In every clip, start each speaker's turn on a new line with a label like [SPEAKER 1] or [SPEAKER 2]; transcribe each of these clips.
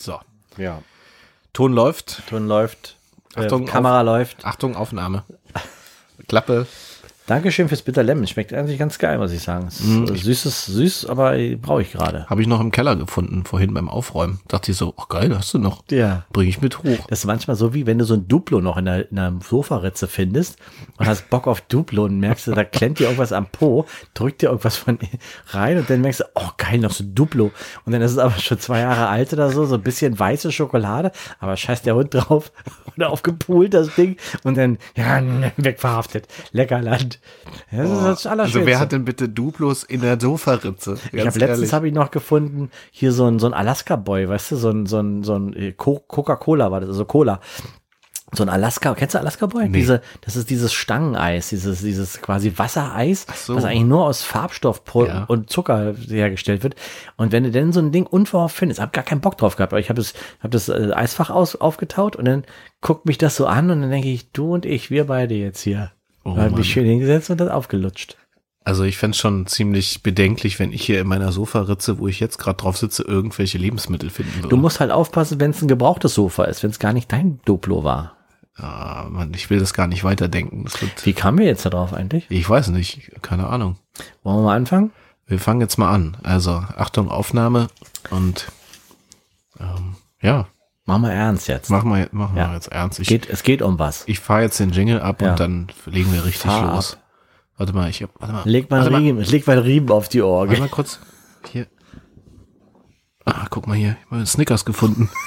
[SPEAKER 1] So.
[SPEAKER 2] Ja.
[SPEAKER 1] Ton läuft.
[SPEAKER 2] Ton läuft.
[SPEAKER 1] Achtung,
[SPEAKER 2] äh, Kamera läuft.
[SPEAKER 1] Achtung, Aufnahme. Klappe.
[SPEAKER 2] Dankeschön fürs Bitter Lemon. Schmeckt eigentlich ganz geil, muss ich sagen. Äh, süßes, süß, aber brauche ich gerade.
[SPEAKER 1] Habe ich noch im Keller gefunden, vorhin beim Aufräumen. Dachte ich so, ach geil, hast du noch.
[SPEAKER 2] Ja.
[SPEAKER 1] Bring ich mit hoch.
[SPEAKER 2] Das ist manchmal so, wie wenn du so ein Duplo noch in einer, in einer Sofaritze findest und hast Bock auf Duplo und merkst da klemmt dir irgendwas am Po, drückt dir irgendwas von rein und dann merkst du, oh geil, noch so ein Duplo. Und dann ist es aber schon zwei Jahre alt oder so, so ein bisschen weiße Schokolade, aber scheiß der Hund drauf oder aufgepult das Ding und dann, ja, wegverhaftet. Lecker Land. Das ist das Allerschönste.
[SPEAKER 1] Also wer hat denn bitte Duplos in der Sofaritze?
[SPEAKER 2] Ich habe letztens habe ich noch gefunden, hier so ein, so ein Alaska-Boy, weißt du, so ein, so ein, so ein äh, Co- Coca-Cola war das, also Cola. So ein Alaska, kennst du Alaska Boy?
[SPEAKER 1] Nee.
[SPEAKER 2] Diese, das ist dieses Stangeneis, dieses, dieses quasi Wassereis,
[SPEAKER 1] so.
[SPEAKER 2] was eigentlich nur aus Farbstoff
[SPEAKER 1] Ja.
[SPEAKER 2] und Zucker hergestellt wird. Und wenn du denn so ein Ding unverhofft findest, hab gar keinen Bock drauf gehabt, aber ich habe das, hab das äh, Eisfach aus, aufgetaut und dann guckt mich das so an und dann denke ich, du und ich, wir beide jetzt hier.
[SPEAKER 1] Oh
[SPEAKER 2] hab
[SPEAKER 1] Mann.
[SPEAKER 2] mich schön hingesetzt und das aufgelutscht.
[SPEAKER 1] Also ich fänd's schon ziemlich bedenklich, wenn ich hier in meiner Sofaritze, wo ich jetzt gerade drauf sitze, irgendwelche Lebensmittel finden würde.
[SPEAKER 2] Du musst halt aufpassen, wenn es ein gebrauchtes Sofa ist, wenn es gar nicht dein Duplo war.
[SPEAKER 1] Ah, Mann, ich will das gar nicht weiterdenken.
[SPEAKER 2] Wie kamen wir jetzt da drauf eigentlich?
[SPEAKER 1] ich weiß nicht, keine Ahnung.
[SPEAKER 2] Wollen wir mal anfangen?
[SPEAKER 1] Wir fangen jetzt mal an. Also Achtung, Aufnahme und ähm, ja,
[SPEAKER 2] Machen wir ernst jetzt.
[SPEAKER 1] machen wir, machen
[SPEAKER 2] Ja.
[SPEAKER 1] wir jetzt ernst. Ich,
[SPEAKER 2] Geht, es geht um was.
[SPEAKER 1] ich fahre jetzt den Jingle ab
[SPEAKER 2] Ja.
[SPEAKER 1] und dann legen wir richtig
[SPEAKER 2] Fahr
[SPEAKER 1] los. Warte mal, ich hab, warte mal.
[SPEAKER 2] Leg mal,
[SPEAKER 1] warte
[SPEAKER 2] Riemen, leg mal Riemen auf die
[SPEAKER 1] Warte
[SPEAKER 2] Orgel.
[SPEAKER 1] mal kurz. Hier. Ah, guck mal hier. Ich habe Snickers gefunden.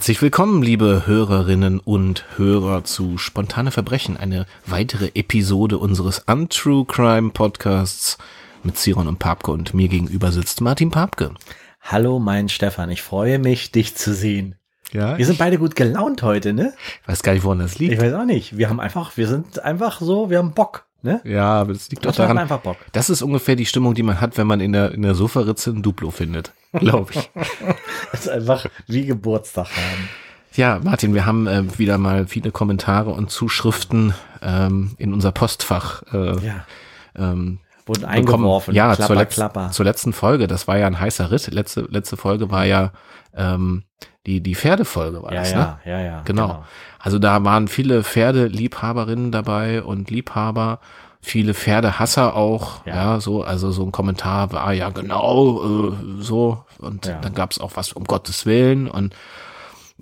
[SPEAKER 1] Herzlich willkommen, liebe Hörerinnen und Hörer zu Spontane Verbrechen, eine weitere Episode unseres Untrue Crime Podcasts mit Siron und Papke und mir gegenüber sitzt Martin Papke.
[SPEAKER 2] Hallo, mein Stefan. Ich freue mich, dich zu sehen.
[SPEAKER 1] Ja,
[SPEAKER 2] Wir sind beide gut gelaunt heute, ne?
[SPEAKER 1] ich weiß gar nicht, woran das liegt.
[SPEAKER 2] Ich weiß auch nicht. Wir haben einfach, wir sind einfach so, wir haben Bock, ne?
[SPEAKER 1] Ja, aber das liegt doch daran.
[SPEAKER 2] einfach Bock.
[SPEAKER 1] Das ist ungefähr die Stimmung, die man hat, wenn man in der, in der Sofaritze ein Duplo findet. Glaube ich.
[SPEAKER 2] Das ist einfach wie Geburtstag haben.
[SPEAKER 1] Ja, Martin, wir haben äh, wieder mal viele Kommentare und Zuschriften ähm, in unser Postfach äh,
[SPEAKER 2] Ja.
[SPEAKER 1] ähm,
[SPEAKER 2] Wurden
[SPEAKER 1] bekommen.
[SPEAKER 2] eingeworfen.
[SPEAKER 1] Ja,
[SPEAKER 2] klapper,
[SPEAKER 1] zur, letz
[SPEAKER 2] klapper.
[SPEAKER 1] zur letzten Folge. Das war ja ein heißer Ritt. Letzte, letzte Folge war ja ähm, die, die Pferdefolge war
[SPEAKER 2] Ja,
[SPEAKER 1] das,
[SPEAKER 2] ja,
[SPEAKER 1] ne?
[SPEAKER 2] ja, ja.
[SPEAKER 1] Genau. Also da waren viele Pferdeliebhaberinnen dabei und Liebhaber, viele Pferdehasser auch, ja,
[SPEAKER 2] Ja.
[SPEAKER 1] so, also so ein Kommentar war ja genau äh, so und
[SPEAKER 2] Ja.
[SPEAKER 1] dann gab's auch was um Gottes Willen und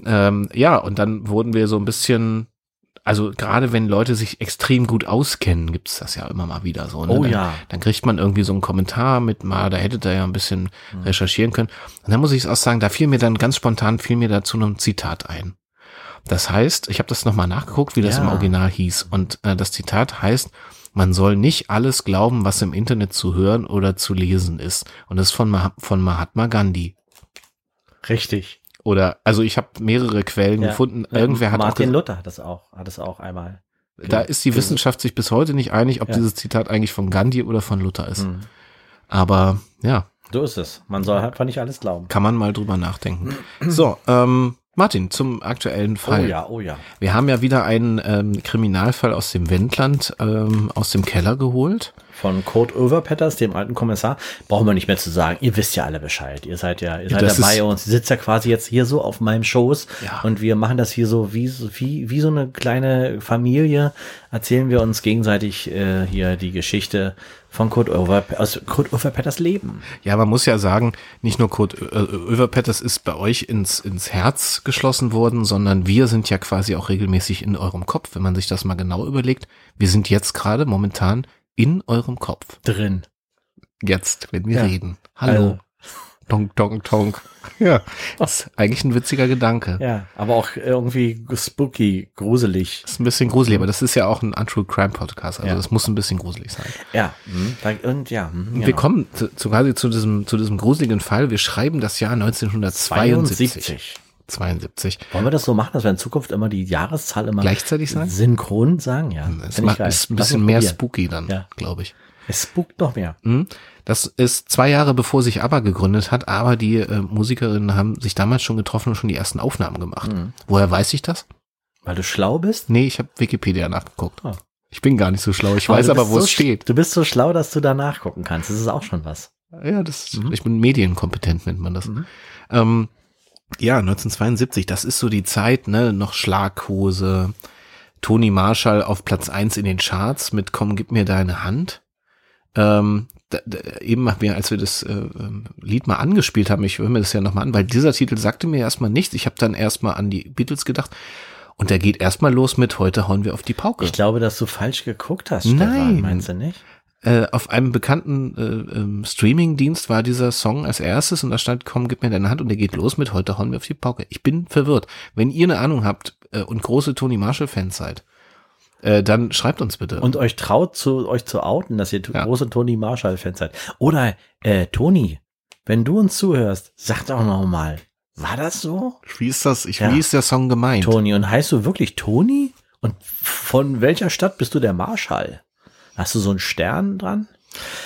[SPEAKER 1] ähm, ja, und dann wurden wir so ein bisschen, also gerade wenn Leute sich extrem gut auskennen, gibt's das ja immer mal wieder so. Ne?
[SPEAKER 2] Oh
[SPEAKER 1] dann,
[SPEAKER 2] ja.
[SPEAKER 1] Dann kriegt man irgendwie so einen Kommentar mit, mal, da hättet ihr ja ein bisschen
[SPEAKER 2] Hm.
[SPEAKER 1] recherchieren können. Und dann muss ich auch sagen, da fiel mir dann ganz spontan, fiel mir dazu ein Zitat ein. Das heißt, ich habe das nochmal nachgeguckt, wie das
[SPEAKER 2] Ja.
[SPEAKER 1] im Original hieß. Und äh, das Zitat heißt, man soll nicht alles glauben, was im Internet zu hören oder zu lesen ist. Und das ist von, Mah von Mahatma Gandhi.
[SPEAKER 2] Richtig.
[SPEAKER 1] Oder, also ich habe mehrere Quellen
[SPEAKER 2] Ja.
[SPEAKER 1] gefunden. Irgendwer hat auch
[SPEAKER 2] Martin Luther hat das auch, hat das auch einmal.
[SPEAKER 1] da ist die Wissenschaft sich bis heute nicht einig, ob
[SPEAKER 2] Ja.
[SPEAKER 1] dieses Zitat eigentlich von Gandhi oder von Luther ist.
[SPEAKER 2] Hm.
[SPEAKER 1] Aber ja,
[SPEAKER 2] So ist es. Man soll einfach nicht alles glauben.
[SPEAKER 1] kann man mal drüber nachdenken. So, ähm, Martin, zum aktuellen Fall.
[SPEAKER 2] Oh ja, oh ja.
[SPEAKER 1] Wir haben ja wieder einen ähm, Kriminalfall aus dem Wendland ähm, aus dem Keller geholt.
[SPEAKER 2] Von Kurt Overpetters, dem alten Kommissar, brauchen wir nicht mehr zu sagen. Ihr wisst ja alle Bescheid. Ihr seid ja, ihr seid
[SPEAKER 1] das
[SPEAKER 2] dabei und sitzt ja quasi jetzt hier so auf meinem Schoß.
[SPEAKER 1] Ja.
[SPEAKER 2] Und wir machen das hier so wie, so- wie, wie so eine kleine Familie. Erzählen wir uns gegenseitig äh, hier die Geschichte von Kurt Overpetters, aus Kurt Overpetters Leben.
[SPEAKER 1] Ja, man muss ja sagen, nicht nur Kurt Ö- Överpetters ist bei euch ins, ins Herz geschlossen worden, sondern wir sind ja quasi auch regelmäßig in eurem Kopf, wenn man sich das mal genau überlegt. Wir sind jetzt gerade momentan in eurem Kopf.
[SPEAKER 2] Drin.
[SPEAKER 1] Jetzt, wenn wir
[SPEAKER 2] Ja.
[SPEAKER 1] reden. Hallo.
[SPEAKER 2] Also,
[SPEAKER 1] Tonk, tonk, tonk. Ja, das ist eigentlich ein witziger Gedanke.
[SPEAKER 2] ja, aber auch irgendwie spooky, gruselig.
[SPEAKER 1] Das ist ein bisschen gruselig, aber das ist ja auch ein Untrue Crime Podcast, also
[SPEAKER 2] Ja.
[SPEAKER 1] das muss ein bisschen gruselig sein.
[SPEAKER 2] Ja, hm, und ja. hm,
[SPEAKER 1] Wir
[SPEAKER 2] genau.
[SPEAKER 1] kommen zu, zu quasi zu diesem, zu diesem gruseligen Fall. Wir schreiben das Jahr 1972.
[SPEAKER 2] 72.
[SPEAKER 1] 72.
[SPEAKER 2] Wollen wir das so machen, dass wir in Zukunft immer die Jahreszahl immer
[SPEAKER 1] Gleichzeitig sagen?
[SPEAKER 2] synchron sagen? Ja. Geil.
[SPEAKER 1] ist ein bisschen mehr spooky dann,
[SPEAKER 2] Ja.
[SPEAKER 1] glaube ich.
[SPEAKER 2] Es spukt noch mehr.
[SPEAKER 1] Mhm. Das ist zwei Jahre bevor sich ABBA gegründet hat, aber die äh, Musikerinnen haben sich damals schon getroffen und schon die ersten Aufnahmen gemacht.
[SPEAKER 2] Mhm.
[SPEAKER 1] Woher weiß ich das?
[SPEAKER 2] Weil du schlau bist?
[SPEAKER 1] Nee, ich habe Wikipedia nachgeguckt.
[SPEAKER 2] Ah.
[SPEAKER 1] Ich bin gar nicht so schlau. Ich
[SPEAKER 2] Aber
[SPEAKER 1] weiß aber, wo
[SPEAKER 2] so
[SPEAKER 1] es steht.
[SPEAKER 2] Du bist so schlau, dass du da nachgucken kannst. Das ist auch schon was.
[SPEAKER 1] Ja, das,
[SPEAKER 2] Mhm.
[SPEAKER 1] ich bin medienkompetent, nennt man das.
[SPEAKER 2] Mhm.
[SPEAKER 1] Ähm, ja, 1972, das ist so die Zeit, ne, noch Schlaghose, Toni Marshall auf Platz eins in den Charts mit Komm, gib mir deine Hand. Ähm, da, da, eben haben wir, als wir das äh, ähm, Lied mal angespielt haben, ich höre mir das ja nochmal an, weil dieser Titel sagte mir erstmal nichts. Ich habe dann erstmal an die Beatles gedacht und der geht erstmal los mit Heute hauen wir auf die Pauke.
[SPEAKER 2] Ich glaube, dass du falsch geguckt hast,
[SPEAKER 1] Nein.
[SPEAKER 2] Stefan. Meinst du nicht?
[SPEAKER 1] äh, auf einem bekannten äh, ähm, Streaming-Dienst war dieser Song als erstes und da stand, komm, gib mir deine Hand und der geht los mit heute hauen wir auf die Pauke. Ich bin verwirrt. Wenn ihr eine Ahnung habt äh, und große Tony Marshall-Fans seid, äh, dann schreibt uns bitte.
[SPEAKER 2] Und euch traut, zu, euch zu outen, dass ihr
[SPEAKER 1] Ja.
[SPEAKER 2] große Toni Marshall-Fans seid. Oder, äh, Toni, wenn du uns zuhörst, sag doch noch mal, war das so?
[SPEAKER 1] wie ist das? Ich,
[SPEAKER 2] Ja.
[SPEAKER 1] Wie ist der Song gemeint?
[SPEAKER 2] Toni, und heißt du wirklich Toni? Und von welcher Stadt bist du der Marschall? Hast du so einen Stern dran?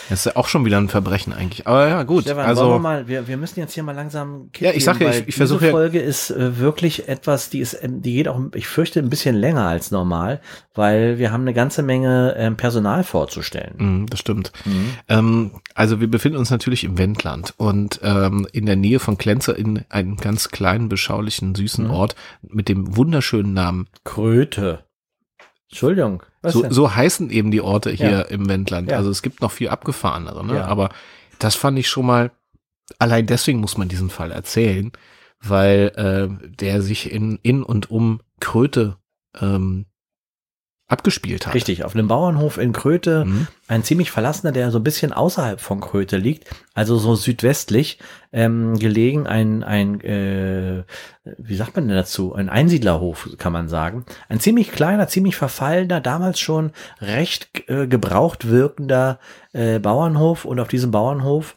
[SPEAKER 1] Das ist ja auch schon wieder ein Verbrechen eigentlich. Aber ja, gut.
[SPEAKER 2] Stefan, wollen wir
[SPEAKER 1] also,
[SPEAKER 2] mal, wir, wir müssen jetzt hier mal langsam
[SPEAKER 1] Ja, ich sag
[SPEAKER 2] geben,
[SPEAKER 1] ja, ich- ich versuche ja-
[SPEAKER 2] Diese Folge ist äh, wirklich etwas, die ist, ähm, die geht auch, ich fürchte, ein bisschen länger als normal, weil wir haben eine ganze Menge ähm, Personal vorzustellen.
[SPEAKER 1] mh, das stimmt. Ähm, also wir befinden uns natürlich im Wendland und ähm, in der Nähe von Klenze in einem ganz kleinen, beschaulichen, süßen
[SPEAKER 2] Mhm.
[SPEAKER 1] Ort mit dem wunderschönen Namen
[SPEAKER 2] Kröte. Entschuldigung.
[SPEAKER 1] So, so heißen eben die Orte hier
[SPEAKER 2] Ja.
[SPEAKER 1] im Wendland.
[SPEAKER 2] Ja.
[SPEAKER 1] Also es gibt noch viel abgefahrenere, ne?
[SPEAKER 2] Ja.
[SPEAKER 1] aber das fand ich schon mal, allein deswegen muss man diesen Fall erzählen, weil äh, der sich in, in und um Kröte ähm, abgespielt hat.
[SPEAKER 2] Richtig, auf einem Bauernhof in Kröte,
[SPEAKER 1] Mhm.
[SPEAKER 2] ein ziemlich verlassener, der so ein bisschen außerhalb von Kröte liegt, also so südwestlich ähm, gelegen, ein, ein äh, wie sagt man denn dazu, ein Einsiedlerhof, kann man sagen. Ein ziemlich kleiner, ziemlich verfallener, damals schon recht äh, gebraucht wirkender äh, Bauernhof und auf diesem Bauernhof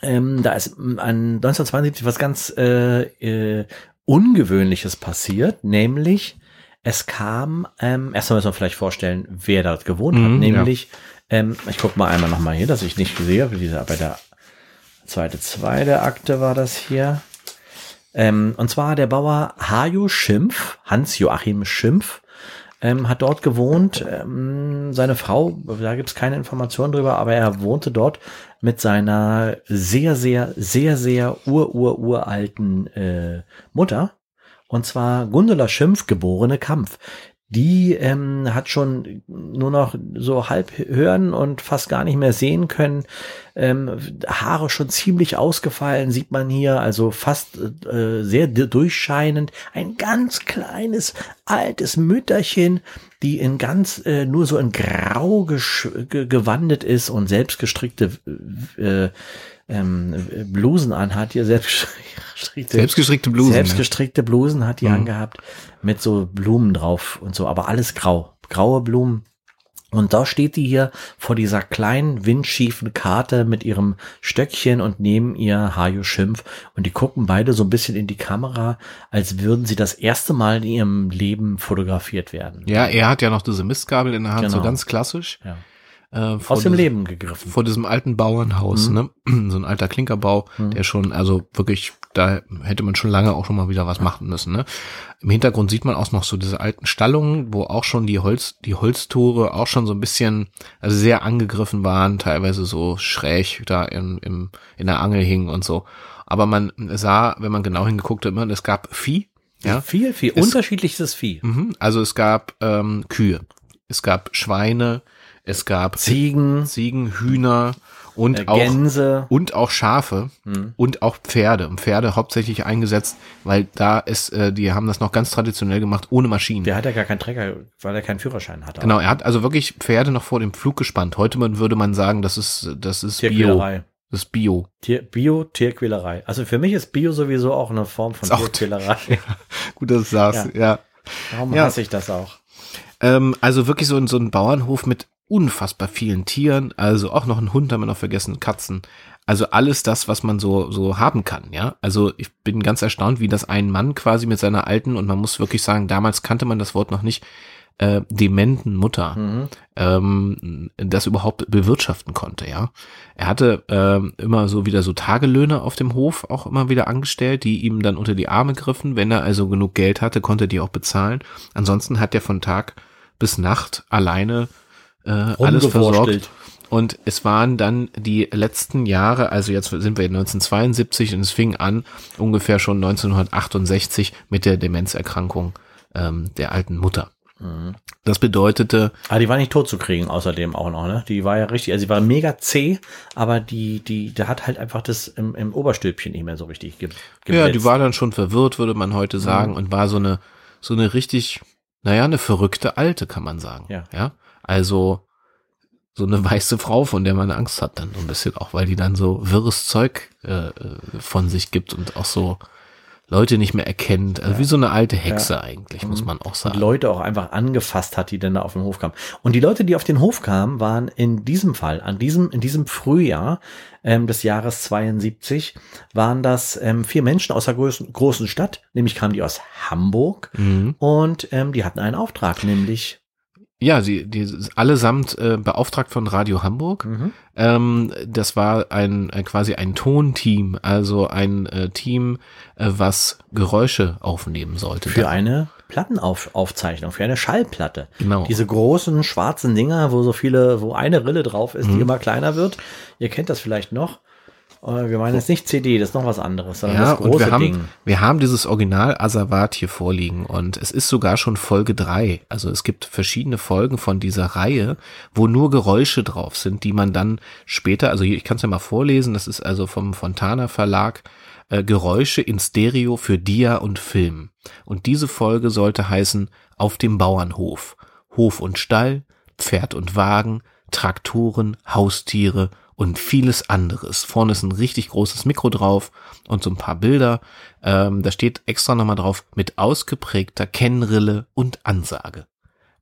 [SPEAKER 2] ähm, da ist an 1972 was ganz äh, äh, Ungewöhnliches passiert, nämlich es kam, ähm, erstmal müssen wir vielleicht vorstellen, wer dort gewohnt hat,
[SPEAKER 1] Mhm,
[SPEAKER 2] nämlich, ähm, ich gucke mal einmal nochmal hier, dass ich nicht sehe, wie dieser, bei der zweite, zweite Akte war das hier. Ähm, und zwar der Bauer Hajo Schimpf, Hans-Joachim Schimpf, ähm, hat dort gewohnt. Ähm, seine Frau, da gibt es keine Informationen drüber, aber er wohnte dort mit seiner sehr, sehr, sehr, sehr ur-ur-uralten äh, Mutter. Und zwar Gundula Schimpf, geborene Kampf. Die ähm, hat schon nur noch so halb hören und fast gar nicht mehr sehen können. Ähm, Haare schon ziemlich ausgefallen, sieht man hier, also fast äh, sehr durchscheinend. Ein ganz kleines, altes Mütterchen, die in ganz, äh, nur so in grau gewandet ist und selbstgestrickte äh, ähm, Blusen anhat, hier selbstgestrickte
[SPEAKER 1] Selbstgestrickte Blusen. ne?
[SPEAKER 2] Selbstgestrickte Blusen hat die
[SPEAKER 1] Mhm.
[SPEAKER 2] angehabt mit so Blumen drauf und so, aber alles grau. Graue Blumen. Und da steht die hier vor dieser kleinen, windschiefen Karte mit ihrem Stöckchen und neben ihr Hajo Schimpf. Und die gucken beide so ein bisschen in die Kamera, als würden sie das erste Mal in ihrem Leben fotografiert werden.
[SPEAKER 1] Ja, er hat ja noch diese Mistgabel in der Hand, so
[SPEAKER 2] Genau.
[SPEAKER 1] ganz klassisch.
[SPEAKER 2] Ja.
[SPEAKER 1] Äh,
[SPEAKER 2] Aus dem Leben gegriffen.
[SPEAKER 1] Vor diesem alten Bauernhaus,
[SPEAKER 2] Mhm.
[SPEAKER 1] ne? So ein alter Klinkerbau,
[SPEAKER 2] Mhm.
[SPEAKER 1] der schon, also wirklich, da hätte man schon lange auch schon mal wieder was machen müssen, ne? Im Hintergrund sieht man auch noch so diese alten Stallungen, wo auch schon die Holz, die Holztore auch schon so ein bisschen, also sehr angegriffen waren, teilweise so schräg da in, im, in der Angel hingen und so. Aber man sah, wenn man genau hingeguckt hat, immer, es gab Vieh, ja?
[SPEAKER 2] Viel, viel.
[SPEAKER 1] Es-
[SPEAKER 2] Unterschiedliches Vieh.
[SPEAKER 1] Mhm. Also es gab ähm, Kühe, es gab Schweine, es gab
[SPEAKER 2] Ziegen,
[SPEAKER 1] Ziegen, Hühner und
[SPEAKER 2] äh,
[SPEAKER 1] auch
[SPEAKER 2] Gänse.
[SPEAKER 1] und auch Schafe
[SPEAKER 2] Hm.
[SPEAKER 1] und auch Pferde. Und Pferde hauptsächlich eingesetzt, weil da ist, äh, die haben das noch ganz traditionell gemacht, ohne Maschinen.
[SPEAKER 2] Der hat ja gar keinen Trecker, weil er keinen Führerschein hatte.
[SPEAKER 1] Genau, er hat also wirklich Pferde noch vor dem Flug gespannt. Heute man, würde man sagen, das ist, das ist Bio. Das ist Bio.
[SPEAKER 2] Tier, Bio, Tierquälerei. Also für mich ist Bio sowieso auch eine Form von Tierquälerei.
[SPEAKER 1] Gut, dass du sagst, ja.
[SPEAKER 2] Darum
[SPEAKER 1] Ja.
[SPEAKER 2] hasse ich das auch.
[SPEAKER 1] Ähm, also wirklich so so ein Bauernhof mit unfassbar vielen Tieren. Also auch noch ein Hund haben wir noch vergessen, Katzen. Also alles das, was man so, so haben kann, ja. Also ich bin ganz erstaunt, wie das ein Mann quasi mit seiner alten, und man muss wirklich sagen, damals kannte man das Wort noch nicht, äh, dementen Mutter
[SPEAKER 2] Mhm.
[SPEAKER 1] ähm, das überhaupt bewirtschaften konnte, ja. Er hatte ähm, immer so wieder so Tagelöhne auf dem Hof auch immer wieder angestellt, die ihm dann unter die Arme griffen. Wenn er also genug Geld hatte, konnte er die auch bezahlen. Ansonsten hat er von Tag bis Nacht alleine äh, alles versorgt. Und es waren dann die letzten Jahre, also jetzt sind wir in 1972 und es fing an ungefähr schon 1968 mit der Demenzerkrankung ähm, der alten Mutter. Das bedeutete,
[SPEAKER 2] Ah, die war nicht tot zu kriegen, außerdem auch noch, ne? Die war ja richtig, also sie war mega zäh, aber die, die, der hat halt einfach das im, im Oberstülpchen nicht mehr so richtig ge
[SPEAKER 1] Ja, die war dann schon verwirrt, würde man heute sagen, und war so eine, so eine richtig, naja, eine verrückte Alte, kann man sagen.
[SPEAKER 2] Ja.
[SPEAKER 1] ja. Also, so eine weiße Frau, von der man Angst hat dann so ein bisschen auch, weil die dann so wirres Zeug äh, äh, von sich gibt und auch so Leute nicht mehr erkennt. Also wie so eine alte Hexe eigentlich, muss man auch
[SPEAKER 2] und
[SPEAKER 1] sagen.
[SPEAKER 2] Leute auch einfach angefasst hat, die dann da auf den Hof kamen. Und die Leute, die auf den Hof kamen, waren in diesem Fall, an diesem, in diesem Frühjahr ähm, des Jahres 72, waren das ähm, vier Menschen aus der großen, großen Stadt, nämlich kamen die aus Hamburg
[SPEAKER 1] Mhm.
[SPEAKER 2] und ähm, die hatten einen Auftrag, nämlich
[SPEAKER 1] Ja, sie, die allesamt äh, beauftragt von Radio Hamburg. Ähm, das war ein äh, quasi ein Tonteam, also ein äh, Team, äh, was Geräusche aufnehmen sollte.
[SPEAKER 2] für eine Plattenaufzeichnung, für eine Schallplatte.
[SPEAKER 1] Genau.
[SPEAKER 2] Diese großen schwarzen Dinger, wo so viele, wo eine Rille drauf ist,
[SPEAKER 1] Mhm.
[SPEAKER 2] die immer kleiner wird. Ihr kennt das vielleicht noch. Äh, Wir meinen jetzt nicht CD, das ist noch was anderes, sondern
[SPEAKER 1] ja,
[SPEAKER 2] das große
[SPEAKER 1] und wir haben,
[SPEAKER 2] Ding.
[SPEAKER 1] wir haben dieses Original Asavat hier vorliegen und es ist sogar schon Folge drei. Also es gibt verschiedene Folgen von dieser Reihe, wo nur Geräusche drauf sind, die man dann später, also hier, ich kann es ja mal vorlesen, das ist also vom Fontana Verlag, äh, Geräusche in Stereo für Dia und Film. Und diese Folge sollte heißen Auf dem Bauernhof. Hof und Stall, Pferd und Wagen, Traktoren, Haustiere und vieles anderes. Vorne ist ein richtig großes Mikro drauf und so ein paar Bilder. Ähm, da steht extra nochmal drauf mit ausgeprägter Kennrille und Ansage.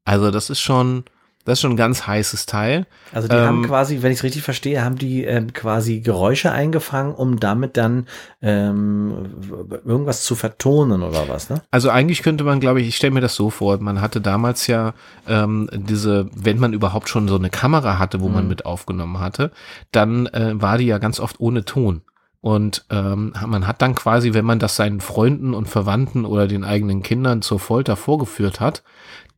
[SPEAKER 1] Also das ist schon, das ist schon ein ganz heißes Teil.
[SPEAKER 2] Also die
[SPEAKER 1] Ähm,
[SPEAKER 2] haben quasi, wenn ich es richtig verstehe, haben die ähm, quasi Geräusche eingefangen, um damit dann ähm, irgendwas zu vertonen oder was, ne?
[SPEAKER 1] Also eigentlich könnte man, glaube ich, ich stelle mir das so vor, man hatte damals ja ähm, diese, wenn man überhaupt schon so eine Kamera hatte, wo man mit aufgenommen hatte, dann äh, war die ja ganz oft ohne Ton. Und ähm, man hat dann quasi, wenn man das seinen Freunden und Verwandten oder den eigenen Kindern zur Folter vorgeführt hat,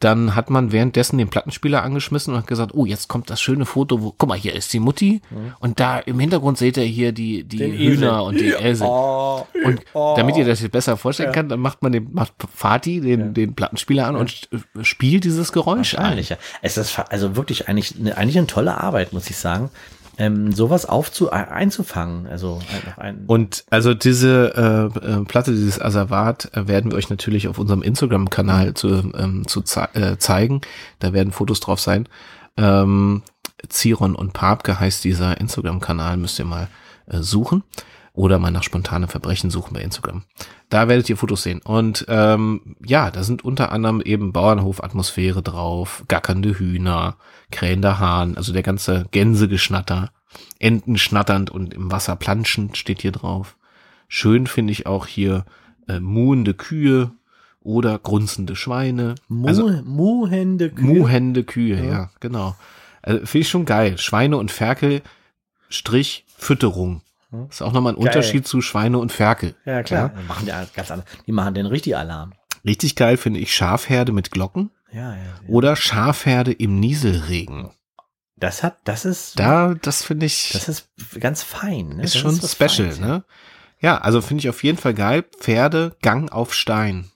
[SPEAKER 1] dann hat man währenddessen den Plattenspieler angeschmissen und hat gesagt, oh, jetzt kommt das schöne Foto, wo, guck mal, hier ist die Mutti und da im Hintergrund seht ihr hier die, die
[SPEAKER 2] Den
[SPEAKER 1] Hühner
[SPEAKER 2] Esel.
[SPEAKER 1] und die Esel.
[SPEAKER 2] Oh,
[SPEAKER 1] Und
[SPEAKER 2] oh.
[SPEAKER 1] damit ihr das jetzt besser vorstellen kann, dann macht man den, macht Fatih den, den Plattenspieler an und st- spielt dieses Geräusch ein.
[SPEAKER 2] Ja. Es ist also wirklich eigentlich eigentlich eine tolle Arbeit, muss ich sagen, ähm, sowas aufzu ein- einzufangen. Also einfach ein,
[SPEAKER 1] Und also diese äh, äh, Platte, dieses Asservat, äh, werden wir euch natürlich auf unserem Instagram-Kanal zu, ähm, zu zei äh, zeigen. Da werden Fotos drauf sein. Ähm, Ziron und Papke heißt dieser Instagram-Kanal, müsst ihr mal äh, suchen. Oder mal nach spontane Verbrechen suchen bei Instagram. Da werdet ihr Fotos sehen. Und ähm, ja, da sind unter anderem eben Bauernhof-Atmosphäre drauf, gackernde Hühner, krähender Hahn, also der ganze Gänsegeschnatter, Enten schnatternd und im Wasser planschend steht hier drauf. Schön finde ich auch hier äh, muhende Kühe oder grunzende Schweine.
[SPEAKER 2] Mu
[SPEAKER 1] also
[SPEAKER 2] muhende Kühe.
[SPEAKER 1] muhende Kühe, ja, genau. Also finde ich schon geil. Schweine und Ferkel, Strich, Fütterung. Ist auch nochmal ein Unterschied zu Schweine und Ferkel.
[SPEAKER 2] Ja, klar. Die machen ja ganz anders. Die machen den richtig Alarm.
[SPEAKER 1] Richtig geil finde ich Schafherde mit Glocken
[SPEAKER 2] Ja, ja. ja.
[SPEAKER 1] oder Schafherde im Nieselregen.
[SPEAKER 2] Das hat, das ist,
[SPEAKER 1] Da, das finde ich,
[SPEAKER 2] das ist ganz fein. Ne?
[SPEAKER 1] ist
[SPEAKER 2] Das
[SPEAKER 1] schon
[SPEAKER 2] was
[SPEAKER 1] special,
[SPEAKER 2] Feines, ja.
[SPEAKER 1] ne? Ja, also finde ich auf jeden Fall geil. Pferde, Gang auf Stein.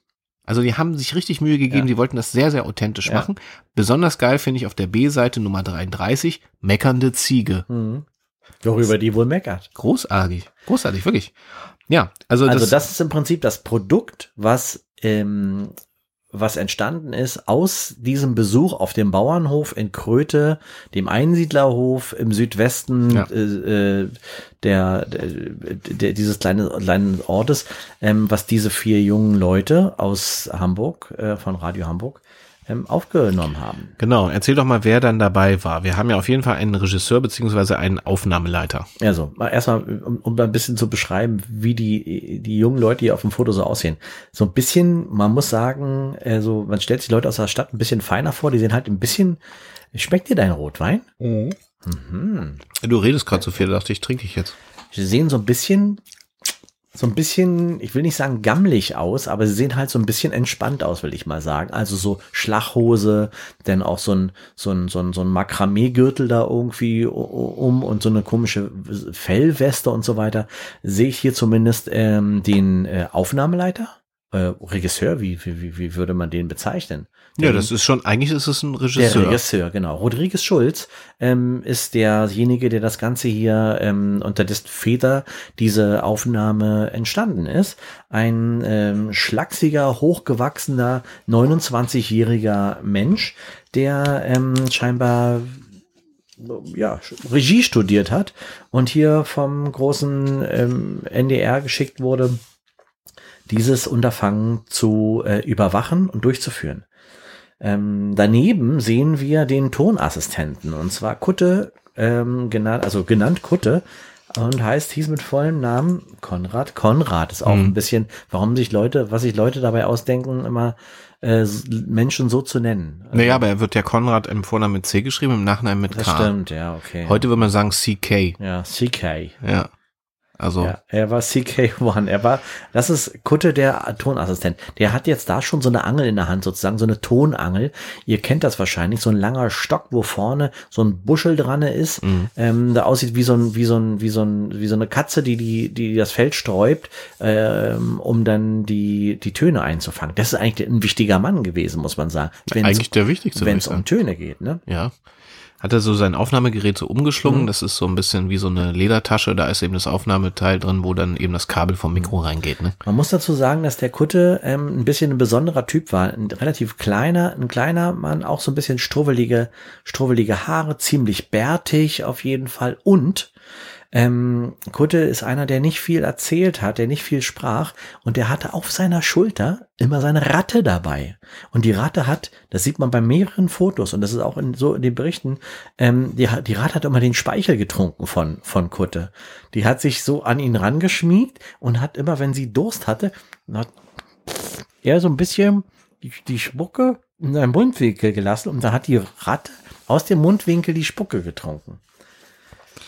[SPEAKER 1] Also die haben sich richtig Mühe gegeben,
[SPEAKER 2] Ja.
[SPEAKER 1] die wollten das sehr, sehr authentisch
[SPEAKER 2] Ja.
[SPEAKER 1] machen. Besonders geil finde ich auf der B-Seite Nummer 33, meckernde Ziege.
[SPEAKER 2] Mhm. Worüber die wohl meckert.
[SPEAKER 1] Großartig, großartig, wirklich. Ja, also,
[SPEAKER 2] Also
[SPEAKER 1] das,
[SPEAKER 2] das ist im Prinzip das Produkt, was, ähm, was entstanden ist aus diesem Besuch auf dem Bauernhof in Kröte, dem Einsiedlerhof im Südwesten
[SPEAKER 1] Ja.
[SPEAKER 2] äh, äh, der, der, der dieses kleine, kleinen Ortes, ähm, was diese vier jungen Leute aus Hamburg, äh, von Radio Hamburg, ähm, aufgenommen haben.
[SPEAKER 1] Genau, erzähl doch mal, wer dann dabei war. Wir haben ja auf jeden Fall einen Regisseur beziehungsweise einen Aufnahmeleiter.
[SPEAKER 2] Also, mal erstmal, um, um ein bisschen zu beschreiben, wie die, die jungen Leute hier auf dem Foto so aussehen. So ein bisschen, man muss sagen, also man stellt sich Leute aus der Stadt ein bisschen feiner vor, die sehen halt ein bisschen, schmeckt dir dein Rotwein?
[SPEAKER 1] Mhm. Du redest gerade so viel, da dachte ich, trinke ich jetzt.
[SPEAKER 2] Sie sehen so ein bisschen, so ein bisschen, ich will nicht sagen gammelig aus, aber sie sehen halt so ein bisschen entspannt aus, will ich mal sagen. Also so Schlachhose, dann auch so ein, so ein, so ein, so ein Makramee-Gürtel da irgendwie um und so eine komische Fellweste und so weiter. Sehe ich hier zumindest ähm, den äh, Aufnahmeleiter? Äh, Regisseur, wie, wie, wie würde man den bezeichnen?
[SPEAKER 1] Ja, das ist schon, eigentlich ist es ein Regisseur.
[SPEAKER 2] Der Regisseur, genau. Rodriguez Schulz ähm, ist derjenige, der das Ganze hier ähm, unter dessen Feder diese Aufnahme entstanden ist. Ein ähm, schlachsiger, hochgewachsener, 29-jähriger Mensch, der ähm, scheinbar ja, Regie studiert hat und hier vom großen ähm, NDR geschickt wurde, dieses Unterfangen zu äh, überwachen und durchzuführen. Ähm, daneben sehen wir den Tonassistenten und zwar Kutte, ähm, genannt, also genannt Kutte und heißt, hieß mit vollem Namen Konrad. Konrad ist auch mhm. ein bisschen, warum sich Leute, was sich Leute dabei ausdenken, immer äh, Menschen so zu nennen.
[SPEAKER 1] Also, naja, aber er wird ja Konrad im Vornamen mit C geschrieben, im Nachnamen mit K.
[SPEAKER 2] Das stimmt, ja, okay.
[SPEAKER 1] Heute würde man sagen CK.
[SPEAKER 2] Ja, CK.
[SPEAKER 1] Ja. Also. Ja,
[SPEAKER 2] er war CK1. Er war, das ist Kutte, der Tonassistent. Der hat jetzt da schon so eine Angel in der Hand, sozusagen, so eine Tonangel. Ihr kennt das wahrscheinlich, so ein langer Stock, wo vorne so ein Buschel dran ist, mhm. ähm, da aussieht wie so ein, wie so ein, wie so ein, wie so eine Katze, die, die, die das Feld sträubt, ähm, um dann die, die Töne einzufangen. Das ist eigentlich ein wichtiger Mann gewesen, muss man sagen.
[SPEAKER 1] Wenn's, eigentlich der wichtigste.
[SPEAKER 2] Wenn es um Töne geht, ne?
[SPEAKER 1] Ja hat er so sein Aufnahmegerät so umgeschlungen. Mhm. Das ist so ein bisschen wie so eine Ledertasche. Da ist eben das Aufnahmeteil drin, wo dann eben das Kabel vom Mikro reingeht. Ne?
[SPEAKER 2] Man muss dazu sagen, dass der Kutte ähm, ein bisschen ein besonderer Typ war. Ein relativ kleiner, ein kleiner Mann, auch so ein bisschen strubbelige, strubbelige Haare, ziemlich bärtig auf jeden Fall und ähm, Kutte ist einer, der nicht viel erzählt hat, der nicht viel sprach und der hatte auf seiner Schulter immer seine Ratte dabei. Und die Ratte hat, das sieht man bei mehreren Fotos und das ist auch in, so in den Berichten, ähm, die, die Ratte hat immer den Speichel getrunken von, von Kutte. Die hat sich so an ihn rangeschmiegt und hat immer, wenn sie Durst hatte, hat er so ein bisschen die, die Spucke in seinen Mundwinkel gelassen und dann hat die Ratte aus dem Mundwinkel die Spucke getrunken.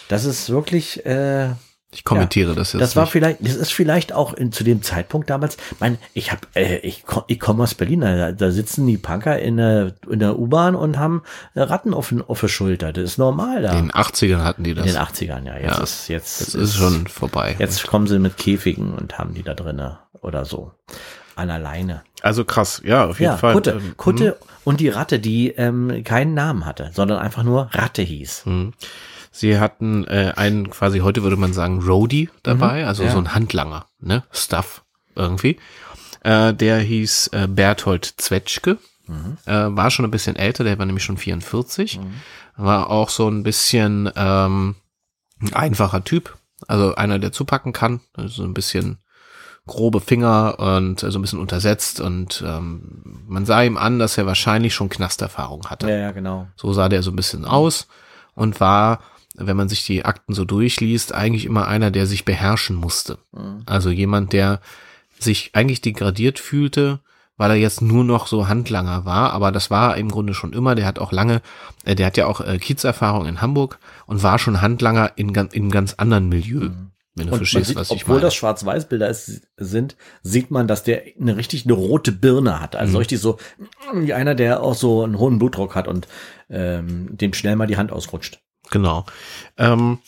[SPEAKER 2] Das ist wirklich. Äh,
[SPEAKER 1] ich kommentiere ja, das jetzt.
[SPEAKER 2] Das war nicht. vielleicht, das ist vielleicht auch in, zu dem Zeitpunkt damals. Mein, ich habe, äh, ich, ich komme aus Berlin. Da, da sitzen die Punker in der, in der U-Bahn und haben Ratten auf, auf der Schulter. Das ist normal da.
[SPEAKER 1] In den 80ern hatten die das.
[SPEAKER 2] In den 80ern, ja. Jetzt ja, ist jetzt.
[SPEAKER 1] Das ist, ist schon vorbei.
[SPEAKER 2] Jetzt kommen sie mit Käfigen und haben die da drinnen oder so an alleine.
[SPEAKER 1] Also krass, ja, auf jeden ja, Fall.
[SPEAKER 2] Kutte, ähm, Kutte hm. und die Ratte, die ähm, keinen Namen hatte, sondern einfach nur Ratte hieß.
[SPEAKER 1] Hm. Sie hatten äh, einen quasi, heute würde man sagen, Roadie dabei, mhm, also ja. so ein Handlanger, ne? Stuff irgendwie. Äh, der hieß äh, Berthold Zwetschke. Mhm. Äh, war schon ein bisschen älter, der war nämlich schon 44. Mhm. War auch so ein bisschen ähm, ein einfacher Typ. Also einer, der zupacken kann. Also ein bisschen grobe Finger und so ein bisschen untersetzt und ähm, man sah ihm an, dass er wahrscheinlich schon Knasterfahrung hatte.
[SPEAKER 2] Ja, ja, genau.
[SPEAKER 1] So sah der so ein bisschen aus und war wenn man sich die Akten so durchliest, eigentlich immer einer, der sich beherrschen musste. Mhm. Also jemand, der sich eigentlich degradiert fühlte, weil er jetzt nur noch so Handlanger war, aber das war im Grunde schon immer. Der hat auch lange, äh, der hat ja auch äh, Kiezerfahrung in Hamburg und war schon Handlanger in, in einem ganz anderen Milieu. Mhm.
[SPEAKER 2] Wenn du und verstehst, sieht, was ich obwohl meine. das Schwarz-Weiß-Bilder sind, sieht man, dass der eine richtig eine rote Birne hat. Also mhm. richtig so wie einer, der auch so einen hohen Blutdruck hat und ähm, dem schnell mal die Hand ausrutscht.
[SPEAKER 1] Genau. Ähm,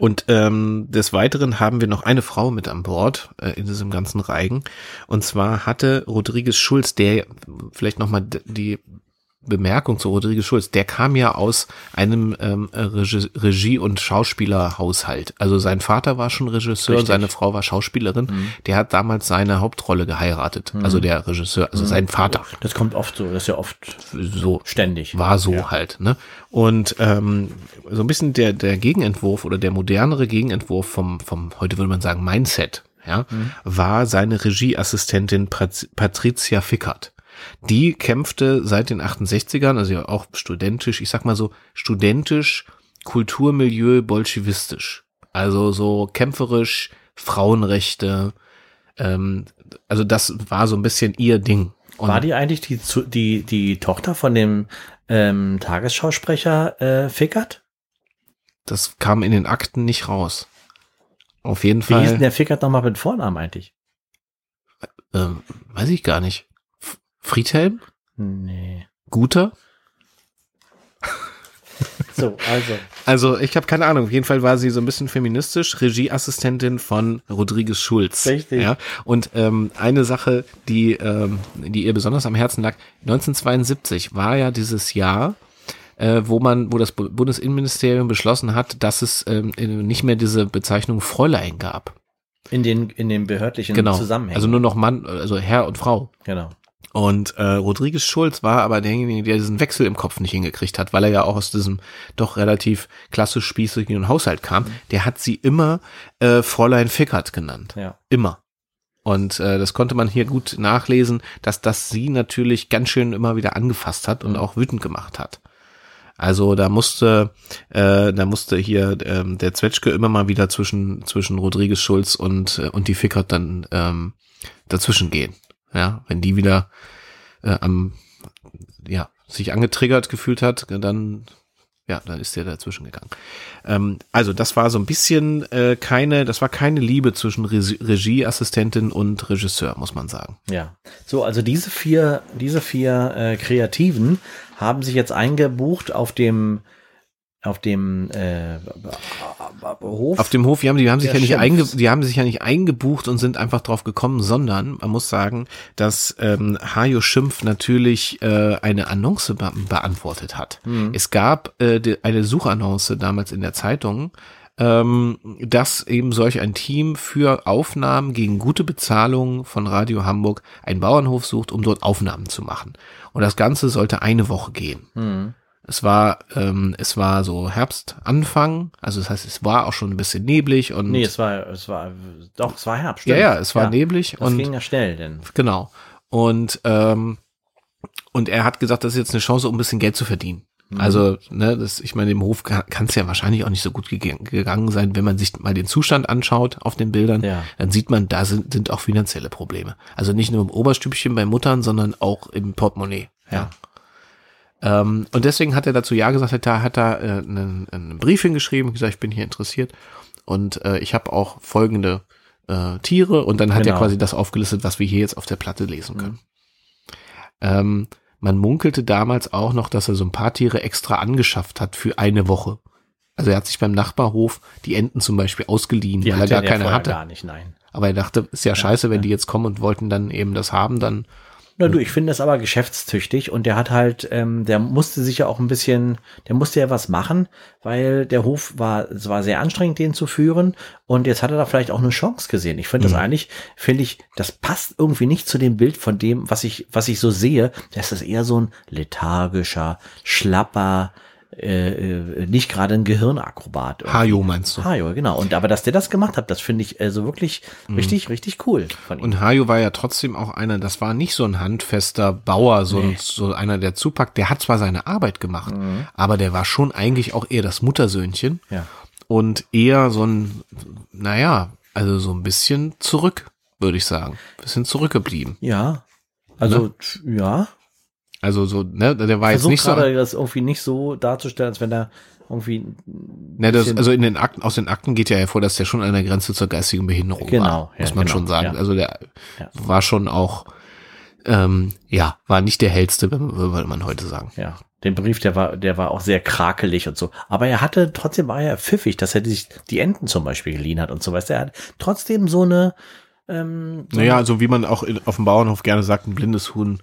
[SPEAKER 1] und ähm, des Weiteren haben wir noch eine Frau mit an Bord äh, in diesem ganzen Reigen. Und zwar hatte Rodriguez Schulz, der vielleicht nochmal die Bemerkung zu Rodriguez Schulz, der kam ja aus einem ähm, Regie- und Schauspielerhaushalt. Also sein Vater war schon Regisseur Richtig. seine Frau war Schauspielerin. Mhm. Der hat damals seine Hauptrolle geheiratet. Mhm. Also der Regisseur, also mhm. sein Vater.
[SPEAKER 2] Das kommt oft so, das ist ja oft so ständig.
[SPEAKER 1] War so ja. halt. Ne? Und ähm, so ein bisschen der, der Gegenentwurf oder der modernere Gegenentwurf vom, vom heute würde man sagen, Mindset, ja, mhm. war seine Regieassistentin Patricia Fickert. Die kämpfte seit den 68ern, also ja auch studentisch, ich sag mal so studentisch, Kulturmilieu, bolschewistisch. Also so kämpferisch, Frauenrechte, ähm, also das war so ein bisschen ihr Ding.
[SPEAKER 2] Und war die eigentlich die, die, die Tochter von dem ähm, Tagesschausprecher äh, Fickert?
[SPEAKER 1] Das kam in den Akten nicht raus. Auf jeden Fall.
[SPEAKER 2] Wie hieß denn der Fickert nochmal mit Vornamen eigentlich?
[SPEAKER 1] Ähm, weiß ich gar nicht. Friedhelm?
[SPEAKER 2] Nee.
[SPEAKER 1] Guter?
[SPEAKER 2] So, also.
[SPEAKER 1] Also, ich habe keine Ahnung. Auf jeden Fall war sie so ein bisschen feministisch, Regieassistentin von Rodriguez Schulz.
[SPEAKER 2] Richtig.
[SPEAKER 1] Ja? Und ähm, eine Sache, die, ähm, die ihr besonders am Herzen lag, 1972 war ja dieses Jahr, äh, wo man, wo das Bundesinnenministerium beschlossen hat, dass es ähm, nicht mehr diese Bezeichnung Fräulein gab.
[SPEAKER 2] In den, in den behördlichen
[SPEAKER 1] genau.
[SPEAKER 2] Zusammenhängen.
[SPEAKER 1] Also nur noch Mann, also Herr und Frau.
[SPEAKER 2] Genau.
[SPEAKER 1] Und äh, Rodriguez Schulz war aber derjenige, der diesen Wechsel im Kopf nicht hingekriegt hat, weil er ja auch aus diesem doch relativ klassisch spießigen Haushalt kam. Mhm. Der hat sie immer äh, Fräulein Fickert genannt.
[SPEAKER 2] Ja.
[SPEAKER 1] Immer. Und äh, das konnte man hier gut nachlesen, dass das sie natürlich ganz schön immer wieder angefasst hat und mhm. auch wütend gemacht hat. Also da musste, äh, da musste hier ähm, der Zwetschke immer mal wieder zwischen zwischen Rodriguez Schulz und äh, und die Fickert dann ähm, dazwischen gehen. Ja, wenn die wieder äh, am, ja, sich angetriggert gefühlt hat, dann ja, dann ist der dazwischen gegangen. Ähm, also das war so ein bisschen äh, keine, das war keine Liebe zwischen Re Regieassistentin und Regisseur, muss man sagen.
[SPEAKER 2] Ja, so also diese vier, diese vier äh, Kreativen haben sich jetzt eingebucht auf dem auf dem äh,
[SPEAKER 1] Hof. Auf dem Hof, die haben, die haben sich ja nicht einge, die haben sich ja nicht eingebucht und sind einfach drauf gekommen, sondern man muss sagen, dass ähm, Hajo Schimpf natürlich äh, eine Annonce be beantwortet hat. Mhm. Es gab äh, die, eine Suchannonce damals in der Zeitung, ähm, dass eben solch ein Team für Aufnahmen gegen gute Bezahlung von Radio Hamburg einen Bauernhof sucht, um dort Aufnahmen zu machen. Und das Ganze sollte eine Woche gehen.
[SPEAKER 2] Mhm.
[SPEAKER 1] Es war, ähm, es war so Herbstanfang, also das heißt, es war auch schon ein bisschen neblig und.
[SPEAKER 2] Nee, es war, es war, doch, es war Herbst.
[SPEAKER 1] Stimmt. Ja, ja, es war ja, neblig
[SPEAKER 2] das
[SPEAKER 1] und.
[SPEAKER 2] ging ja schnell, denn.
[SPEAKER 1] Genau. Und, ähm, und er hat gesagt, das ist jetzt eine Chance, um ein bisschen Geld zu verdienen. Mhm. Also, ne, das, ich meine, im Hof kann es ja wahrscheinlich auch nicht so gut gegangen sein, wenn man sich mal den Zustand anschaut auf den Bildern,
[SPEAKER 2] ja.
[SPEAKER 1] dann sieht man, da sind, sind auch finanzielle Probleme. Also nicht nur im Oberstübchen bei Muttern, sondern auch im Portemonnaie.
[SPEAKER 2] Ja.
[SPEAKER 1] Ähm, und deswegen hat er dazu ja gesagt, hat er hat da äh, einen, einen Brief hingeschrieben, gesagt, ich bin hier interessiert und äh, ich habe auch folgende äh, Tiere und dann hat genau. er quasi das aufgelistet, was wir hier jetzt auf der Platte lesen können. Mhm. Ähm, man munkelte damals auch noch, dass er so ein paar Tiere extra angeschafft hat für eine Woche. Also er hat sich beim Nachbarhof die Enten zum Beispiel ausgeliehen,
[SPEAKER 2] die
[SPEAKER 1] weil er gar keine hatte.
[SPEAKER 2] Gar nicht, nein.
[SPEAKER 1] Aber er dachte, ist ja, ja scheiße, wenn ja. die jetzt kommen und wollten dann eben das haben, dann
[SPEAKER 2] na du, ich finde das aber geschäftstüchtig und der hat halt, ähm, der musste sich ja auch ein bisschen, der musste ja was machen, weil der Hof war, es war sehr anstrengend, den zu führen und jetzt hat er da vielleicht auch eine Chance gesehen. Ich finde mhm. das eigentlich, finde ich, das passt irgendwie nicht zu dem Bild von dem, was ich, was ich so sehe. Das ist eher so ein lethargischer, schlapper, äh, äh, nicht gerade ein Gehirnakrobat.
[SPEAKER 1] Hajo meinst du?
[SPEAKER 2] Hajo, genau. Und aber dass der das gemacht hat, das finde ich also wirklich mhm. richtig, richtig cool
[SPEAKER 1] von ihm. Und Hajo war ja trotzdem auch einer, das war nicht so ein handfester Bauer, so, nee. ein, so einer, der zupackt. Der hat zwar seine Arbeit gemacht, mhm. aber der war schon eigentlich auch eher das Muttersöhnchen.
[SPEAKER 2] Ja.
[SPEAKER 1] Und eher so ein, naja, also so ein bisschen zurück, würde ich sagen. Bisschen zurückgeblieben.
[SPEAKER 2] Ja. Also, ne? ja.
[SPEAKER 1] Also so, ne, der war Versuch jetzt nicht
[SPEAKER 2] so. das irgendwie nicht so darzustellen, als wenn er irgendwie.
[SPEAKER 1] Ne, das, also in den Akten, aus den Akten geht ja hervor, dass der schon an der Grenze zur geistigen Behinderung
[SPEAKER 2] genau,
[SPEAKER 1] war. Muss
[SPEAKER 2] ja,
[SPEAKER 1] man
[SPEAKER 2] genau,
[SPEAKER 1] schon sagen.
[SPEAKER 2] Ja.
[SPEAKER 1] Also der
[SPEAKER 2] ja.
[SPEAKER 1] war schon auch, ähm, ja, war nicht der hellste, würde man heute sagen.
[SPEAKER 2] Ja. Den Brief, der war, der war auch sehr krakelig und so. Aber er hatte, trotzdem war er pfiffig, dass er sich die Enten zum Beispiel geliehen hat und so weiter. Er hat trotzdem so eine, ähm,
[SPEAKER 1] so naja, also wie man auch in, auf dem Bauernhof gerne sagt, ein blindes Huhn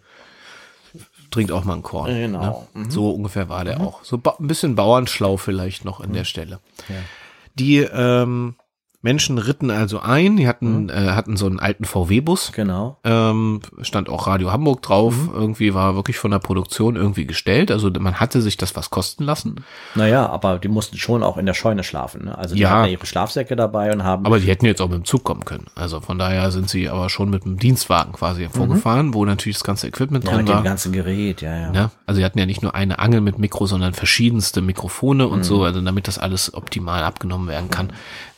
[SPEAKER 1] trinkt auch mal ein Korn.
[SPEAKER 2] Genau.
[SPEAKER 1] Ne? Mhm. So ungefähr war der mhm. auch. So ein bisschen Bauernschlau vielleicht noch an mhm. der Stelle.
[SPEAKER 2] Ja.
[SPEAKER 1] Die, ähm, Menschen ritten also ein, die hatten, äh, hatten so einen alten VW-Bus.
[SPEAKER 2] Genau.
[SPEAKER 1] Ähm, stand auch Radio Hamburg drauf. Irgendwie war wirklich von der Produktion irgendwie gestellt. Also man hatte sich das was kosten lassen.
[SPEAKER 2] Naja, aber die mussten schon auch in der Scheune schlafen. Ne? Also die
[SPEAKER 1] Ja.
[SPEAKER 2] hatten ja ihre Schlafsäcke dabei und haben.
[SPEAKER 1] Aber die hätten jetzt auch mit dem Zug kommen können. Also von daher sind sie aber schon mit dem Dienstwagen quasi vorgefahren, wo natürlich das ganze Equipment
[SPEAKER 2] ja,
[SPEAKER 1] drin
[SPEAKER 2] mit dem
[SPEAKER 1] war.
[SPEAKER 2] ganzen Gerät, ja, ja.
[SPEAKER 1] Ne? Also sie hatten ja nicht nur eine Angel mit Mikro, sondern verschiedenste Mikrofone und so, also damit das alles optimal abgenommen werden kann,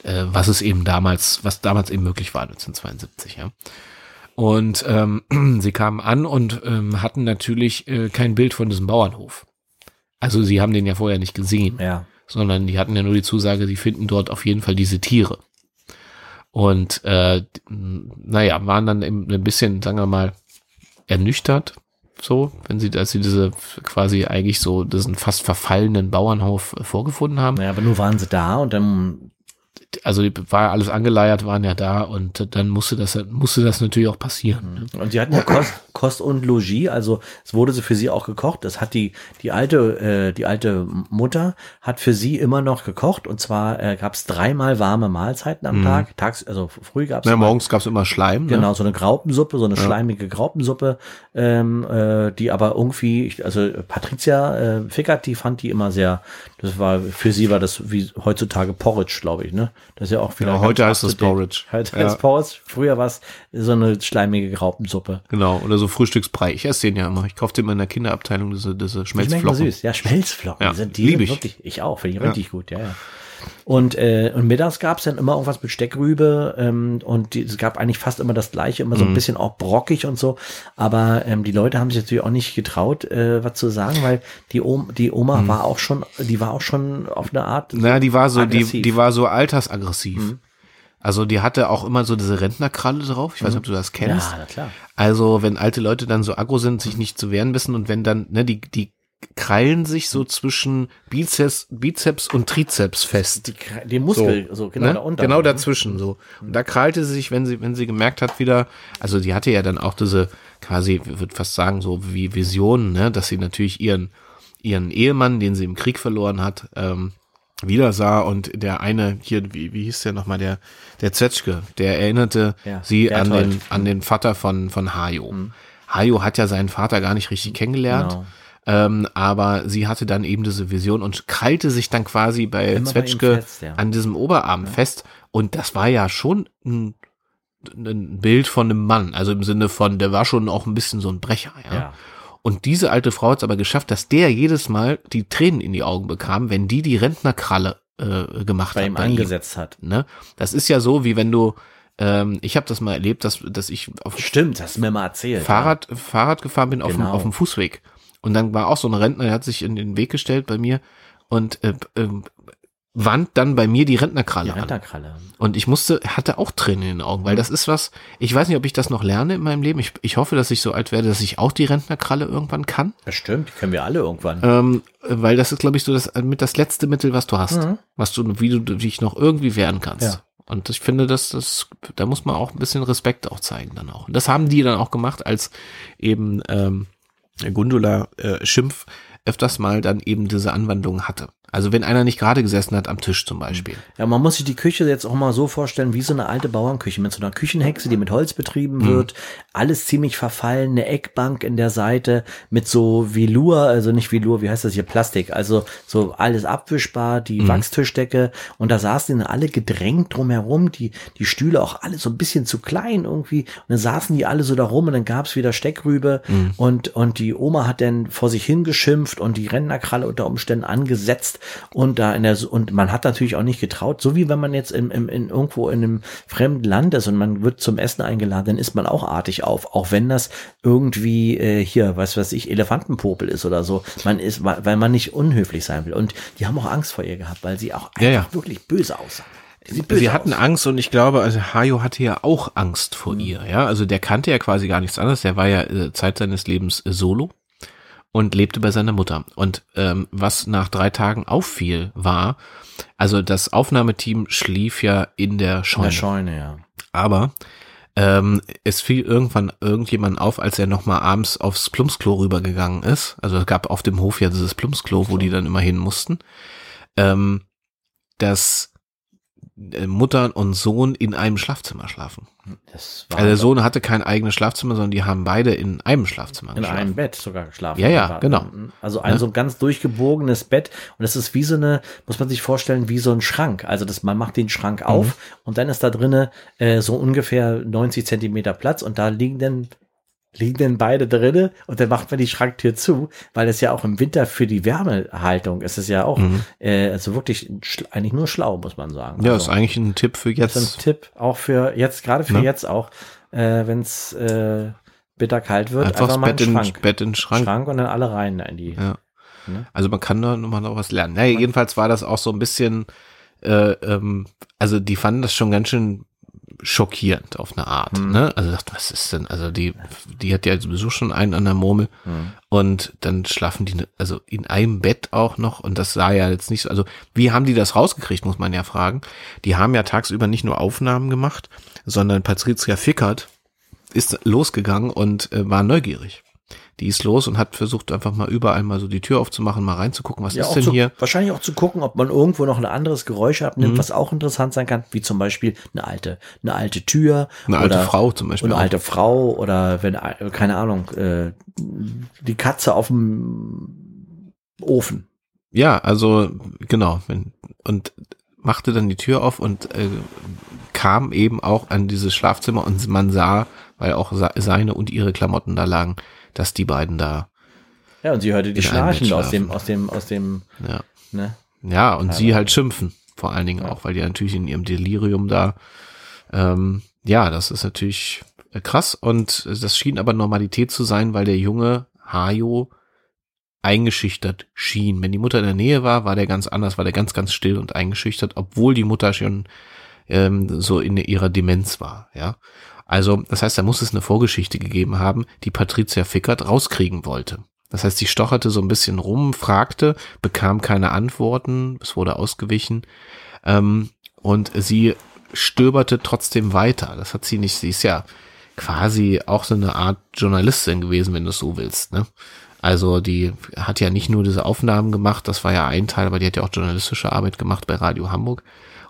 [SPEAKER 1] äh, was es eben damals, was damals eben möglich war 1972, ja. Und ähm, sie kamen an und ähm, hatten natürlich äh, kein Bild von diesem Bauernhof. Also sie haben den ja vorher nicht gesehen
[SPEAKER 2] Ja.
[SPEAKER 1] sondern die hatten ja nur die Zusage, sie finden dort auf jeden Fall diese Tiere. Und äh, naja, waren dann eben ein bisschen, sagen wir mal, ernüchtert, so, wenn sie, als sie diese quasi eigentlich so diesen fast verfallenen Bauernhof äh, vorgefunden haben.
[SPEAKER 2] Naja, aber nur waren sie da und dann
[SPEAKER 1] Also die- war ja alles angeleiert, waren ja da und dann musste das musste das natürlich auch passieren. ne?
[SPEAKER 2] Und sie hatten ja Kost, Kost und Logis, also es wurde so für sie auch gekocht. Das hat die die alte äh, die alte Mutter hat für sie immer noch gekocht und zwar äh, gab es dreimal warme Mahlzeiten am Tag. Tags also früh gab es
[SPEAKER 1] Ja, morgens gab's immer Schleim.
[SPEAKER 2] Genau, so eine Graupensuppe, so eine schleimige Graupensuppe, ähm, äh, die aber irgendwie, ich- also Patricia äh, Fickert, die fand die immer sehr, das war, für sie war das wie heutzutage Porridge, glaube ich, ne? Das ist ja auch wieder
[SPEAKER 1] Ja,
[SPEAKER 2] ganz
[SPEAKER 1] heute heißt das. Porridge.
[SPEAKER 2] Heute
[SPEAKER 1] Ja.
[SPEAKER 2] heißt Porridge, früher war es so eine schleimige Graupensuppe.
[SPEAKER 1] Ne? Genau, oder so Frühstücksbrei. Ich esse den ja immer. Ich kaufe den immer in der Kinderabteilung, diese, diese
[SPEAKER 2] Die
[SPEAKER 1] Schmelzflocken.
[SPEAKER 2] süß. Ja, Schmelzflocken.
[SPEAKER 1] Ja,
[SPEAKER 2] die sind, die
[SPEAKER 1] lieb
[SPEAKER 2] sind
[SPEAKER 1] ich.
[SPEAKER 2] wirklich, ich auch, finde ich richtig gut, ja, ja. Und, äh, und mittags gab es dann immer irgendwas mit Steckrübe ähm, und die, es gab eigentlich fast immer das gleiche, immer so
[SPEAKER 1] Mhm.
[SPEAKER 2] ein bisschen auch brockig und so. Aber ähm, die Leute haben sich natürlich auch nicht getraut, äh, was zu sagen, weil die, Oma, die Oma
[SPEAKER 1] Mhm.
[SPEAKER 2] war auch schon, die war auch schon auf eine Art.
[SPEAKER 1] Na, die war so, die,
[SPEAKER 2] aggressiv. Mhm.
[SPEAKER 1] die war so altersaggressiv. Also die hatte auch immer so diese Rentnerkralle drauf. Ich weiß nicht, ob du das kennst.
[SPEAKER 2] ja, na klar.
[SPEAKER 1] Also wenn alte Leute dann so aggro sind, sich nicht zu wehren wissen und wenn dann, ne, die, die krallen sich so zwischen Bizeps, Bizeps und Trizeps fest.
[SPEAKER 2] Die, die Muskel, so, genau
[SPEAKER 1] ne?
[SPEAKER 2] da unten.
[SPEAKER 1] Genau dazwischen so. Und da krallte sie sich, wenn sie, wenn sie gemerkt hat, wieder, also die hatte ja dann auch diese quasi, ich würde fast sagen, so wie Visionen, ne, dass sie natürlich ihren, ihren Ehemann, den sie im Krieg verloren hat, ähm, wieder sah und der eine hier, wie, wie hieß der nochmal, der, der Zwetschke, der erinnerte
[SPEAKER 2] Ja,
[SPEAKER 1] sie an den, an den Vater von, von Hajo. Hajo hat ja seinen Vater gar nicht richtig kennengelernt.
[SPEAKER 2] Genau.
[SPEAKER 1] Ähm, aber sie hatte dann eben diese Vision und krallte sich dann quasi bei
[SPEAKER 2] Immer bei ihm
[SPEAKER 1] Zwetschke
[SPEAKER 2] fest, ja.
[SPEAKER 1] an diesem Oberarm fest. Und das war ja schon ein, ein Bild von einem Mann. Also im Sinne von, der war schon auch ein bisschen so ein Brecher. Ja.
[SPEAKER 2] Ja.
[SPEAKER 1] Und diese alte Frau hat es aber geschafft, dass der jedes Mal die Tränen in die Augen bekam, wenn die die Rentnerkralle äh, gemacht
[SPEAKER 2] Bei
[SPEAKER 1] hat.
[SPEAKER 2] ihm
[SPEAKER 1] bei ihm.
[SPEAKER 2] angesetzt hat.
[SPEAKER 1] Ne? Das ist ja so, wie wenn du, ähm, ich habe das mal erlebt, dass, dass ich auf
[SPEAKER 2] Stimmt, hast mir mal erzählt.
[SPEAKER 1] Fahrrad, Fahrrad gefahren bin auf, dem,
[SPEAKER 2] Genau.
[SPEAKER 1] auf dem Fußweg. Und dann war auch so ein Rentner, der hat sich in den Weg gestellt bei mir und äh, ähm, wand dann bei mir die
[SPEAKER 2] Ja. Die
[SPEAKER 1] Rentnerkralle an.
[SPEAKER 2] Rentnerkralle.
[SPEAKER 1] Und ich musste, hatte auch Tränen in den Augen, weil das ist was, ich weiß nicht, ob ich das noch lerne in meinem Leben. Ich, ich hoffe, dass ich so alt werde, dass ich auch die Rentnerkralle irgendwann kann.
[SPEAKER 2] Bestimmt, die können wir alle irgendwann.
[SPEAKER 1] Ähm, weil das ist, glaube ich, so das mit das letzte Mittel, was du hast.
[SPEAKER 2] Mhm.
[SPEAKER 1] Was du, wie du dich noch irgendwie wehren kannst.
[SPEAKER 2] Ja.
[SPEAKER 1] Und ich finde, dass das, da muss man auch ein bisschen Respekt auch zeigen dann auch. Und das haben die dann auch gemacht, als eben ähm, Gundula äh, Schimpf öfters mal dann eben diese Anwandlung hatte. Also wenn einer nicht gerade gesessen hat am Tisch zum Beispiel.
[SPEAKER 2] Ja, man muss sich die Küche jetzt auch mal so vorstellen, wie so eine alte Bauernküche mit so einer Küchenhexe, die mit Holz betrieben wird. Alles ziemlich verfallen, eine Eckbank in der Seite mit so Velour, also nicht Velour, wie heißt das hier, Plastik. Also so alles abwischbar, die Wachstischdecke. Und da saßen die alle gedrängt drumherum, die, die Stühle auch alle so ein bisschen zu klein irgendwie. Und dann saßen die alle so da rum und dann gab's wieder Steckrübe. Und, und die Oma hat dann vor sich hingeschimpft und die Rentnerkralle unter Umständen angesetzt und da in der und man hat natürlich auch nicht getraut, so wie wenn man jetzt im, im, in irgendwo in einem fremden Land ist und man wird zum Essen eingeladen, dann ist man auch artig auf, auch wenn das irgendwie äh, hier, was weiß ich, Elefantenpopel ist oder so. Man ist, weil man nicht unhöflich sein will. Und die haben auch Angst vor ihr gehabt, weil sie auch
[SPEAKER 1] Ja, ja.
[SPEAKER 2] wirklich böse aussah.
[SPEAKER 1] Sie hatten
[SPEAKER 2] aus.
[SPEAKER 1] Angst und ich glaube, also Hajo hatte ja auch Angst vor ihr, ja. Also der kannte ja quasi gar nichts anderes. Der war ja äh, Zeit seines Lebens äh, solo und lebte bei seiner Mutter. Und ähm, was nach drei Tagen auffiel, war, also das Aufnahmeteam schlief ja in der
[SPEAKER 2] in
[SPEAKER 1] Scheune.
[SPEAKER 2] der Scheune, ja.
[SPEAKER 1] Aber ähm, es fiel irgendwann irgendjemand auf, als er nochmal abends aufs Plumpsklo rübergegangen ist. Also es gab auf dem Hof ja dieses Plumpsklo, wo die dann immer hin mussten. Ähm, dass Mutter und Sohn in einem Schlafzimmer schlafen.
[SPEAKER 2] Das
[SPEAKER 1] Also der Sohn hatte kein eigenes Schlafzimmer, sondern die haben beide in einem Schlafzimmer
[SPEAKER 2] in
[SPEAKER 1] geschlafen.
[SPEAKER 2] einem Bett sogar geschlafen.
[SPEAKER 1] Ja, ja, genau.
[SPEAKER 2] Also ein so ein ganz durchgebogenes Bett und das ist wie so eine, muss man sich vorstellen, wie so ein Schrank. Also das, man macht den Schrank
[SPEAKER 1] Mhm.
[SPEAKER 2] auf und dann ist da drinne äh, so ungefähr 90 Zentimeter Platz und da liegen dann liegen dann beide drinne und dann macht man die Schranktür zu, weil es ja auch im Winter für die Wärmehaltung ist es ja auch äh, also wirklich eigentlich nur schlau, muss man sagen.
[SPEAKER 1] Mhm. Ja,
[SPEAKER 2] also,
[SPEAKER 1] ist eigentlich ein Tipp für
[SPEAKER 2] das ist
[SPEAKER 1] jetzt.
[SPEAKER 2] ein Tipp auch für jetzt, gerade für
[SPEAKER 1] Ne?
[SPEAKER 2] jetzt auch, äh, wenn es äh, bitterkalt wird,
[SPEAKER 1] Einfach,
[SPEAKER 2] einfach mal
[SPEAKER 1] Bett in,
[SPEAKER 2] Schrank.
[SPEAKER 1] Bett in Schrank.
[SPEAKER 2] Schrank und dann alle rein in die.
[SPEAKER 1] Ja.
[SPEAKER 2] Ne?
[SPEAKER 1] Also man kann da nochmal noch was lernen. Naja, jedenfalls war das auch so ein bisschen, äh, ähm, also die fanden das schon ganz schön schockierend auf eine Art.
[SPEAKER 2] Hm.
[SPEAKER 1] Ne? Also dachte, was ist denn? Also die, die hat ja sowieso schon einen an der Murmel
[SPEAKER 2] Hm.
[SPEAKER 1] und dann schlafen die, also in einem Bett auch noch und das sah ja jetzt nicht so, also wie haben die das rausgekriegt, muss man ja fragen. Die haben ja tagsüber nicht nur Aufnahmen gemacht, sondern Patricia Fickert ist losgegangen und äh, war neugierig. Die ist los und hat versucht einfach mal überall mal so die Tür aufzumachen, mal reinzugucken, was
[SPEAKER 2] Ja,
[SPEAKER 1] ist denn
[SPEAKER 2] zu,
[SPEAKER 1] hier?
[SPEAKER 2] wahrscheinlich auch zu gucken, ob man irgendwo noch ein anderes Geräusch abnimmt,
[SPEAKER 1] Mhm.
[SPEAKER 2] was auch interessant sein kann, wie zum Beispiel eine alte, eine alte Tür
[SPEAKER 1] Eine alte Frau zum Beispiel.
[SPEAKER 2] eine
[SPEAKER 1] auch.
[SPEAKER 2] alte Frau oder wenn keine Ahnung äh, die Katze auf dem Ofen.
[SPEAKER 1] Ja, also genau. Wenn, und machte dann die Tür auf und äh, kam eben auch an dieses Schlafzimmer und man sah, weil auch se- seine und ihre Klamotten da lagen, dass die beiden da,
[SPEAKER 2] Ja, und sie hörte die Schnarchen aus dem aus dem aus dem
[SPEAKER 1] ja.
[SPEAKER 2] ne
[SPEAKER 1] Ja, und sie
[SPEAKER 2] Teilweise.
[SPEAKER 1] halt schimpfen, vor allen Dingen
[SPEAKER 2] Ja.
[SPEAKER 1] auch, weil die natürlich in ihrem Delirium da, ähm, ja, das ist natürlich äh, krass und das schien aber Normalität zu sein, weil der junge Hajo eingeschüchtert schien. Wenn die Mutter in der Nähe war, war der ganz anders, war der ganz, ganz still und eingeschüchtert, obwohl die Mutter schon ähm, so in ihrer Demenz war, ja. Also, das heißt, da muss es eine Vorgeschichte gegeben haben, die Patricia Fickert rauskriegen wollte. Das heißt, sie stocherte so ein bisschen rum, fragte, bekam keine Antworten, es wurde ausgewichen, ähm, und sie stöberte trotzdem weiter. Das hat sie nicht, sie ist ja quasi auch so eine Art Journalistin gewesen, wenn du es so willst, ne? Also die hat ja nicht nur diese Aufnahmen gemacht, das war ja ein Teil, aber die hat ja auch journalistische Arbeit gemacht bei Radio Hamburg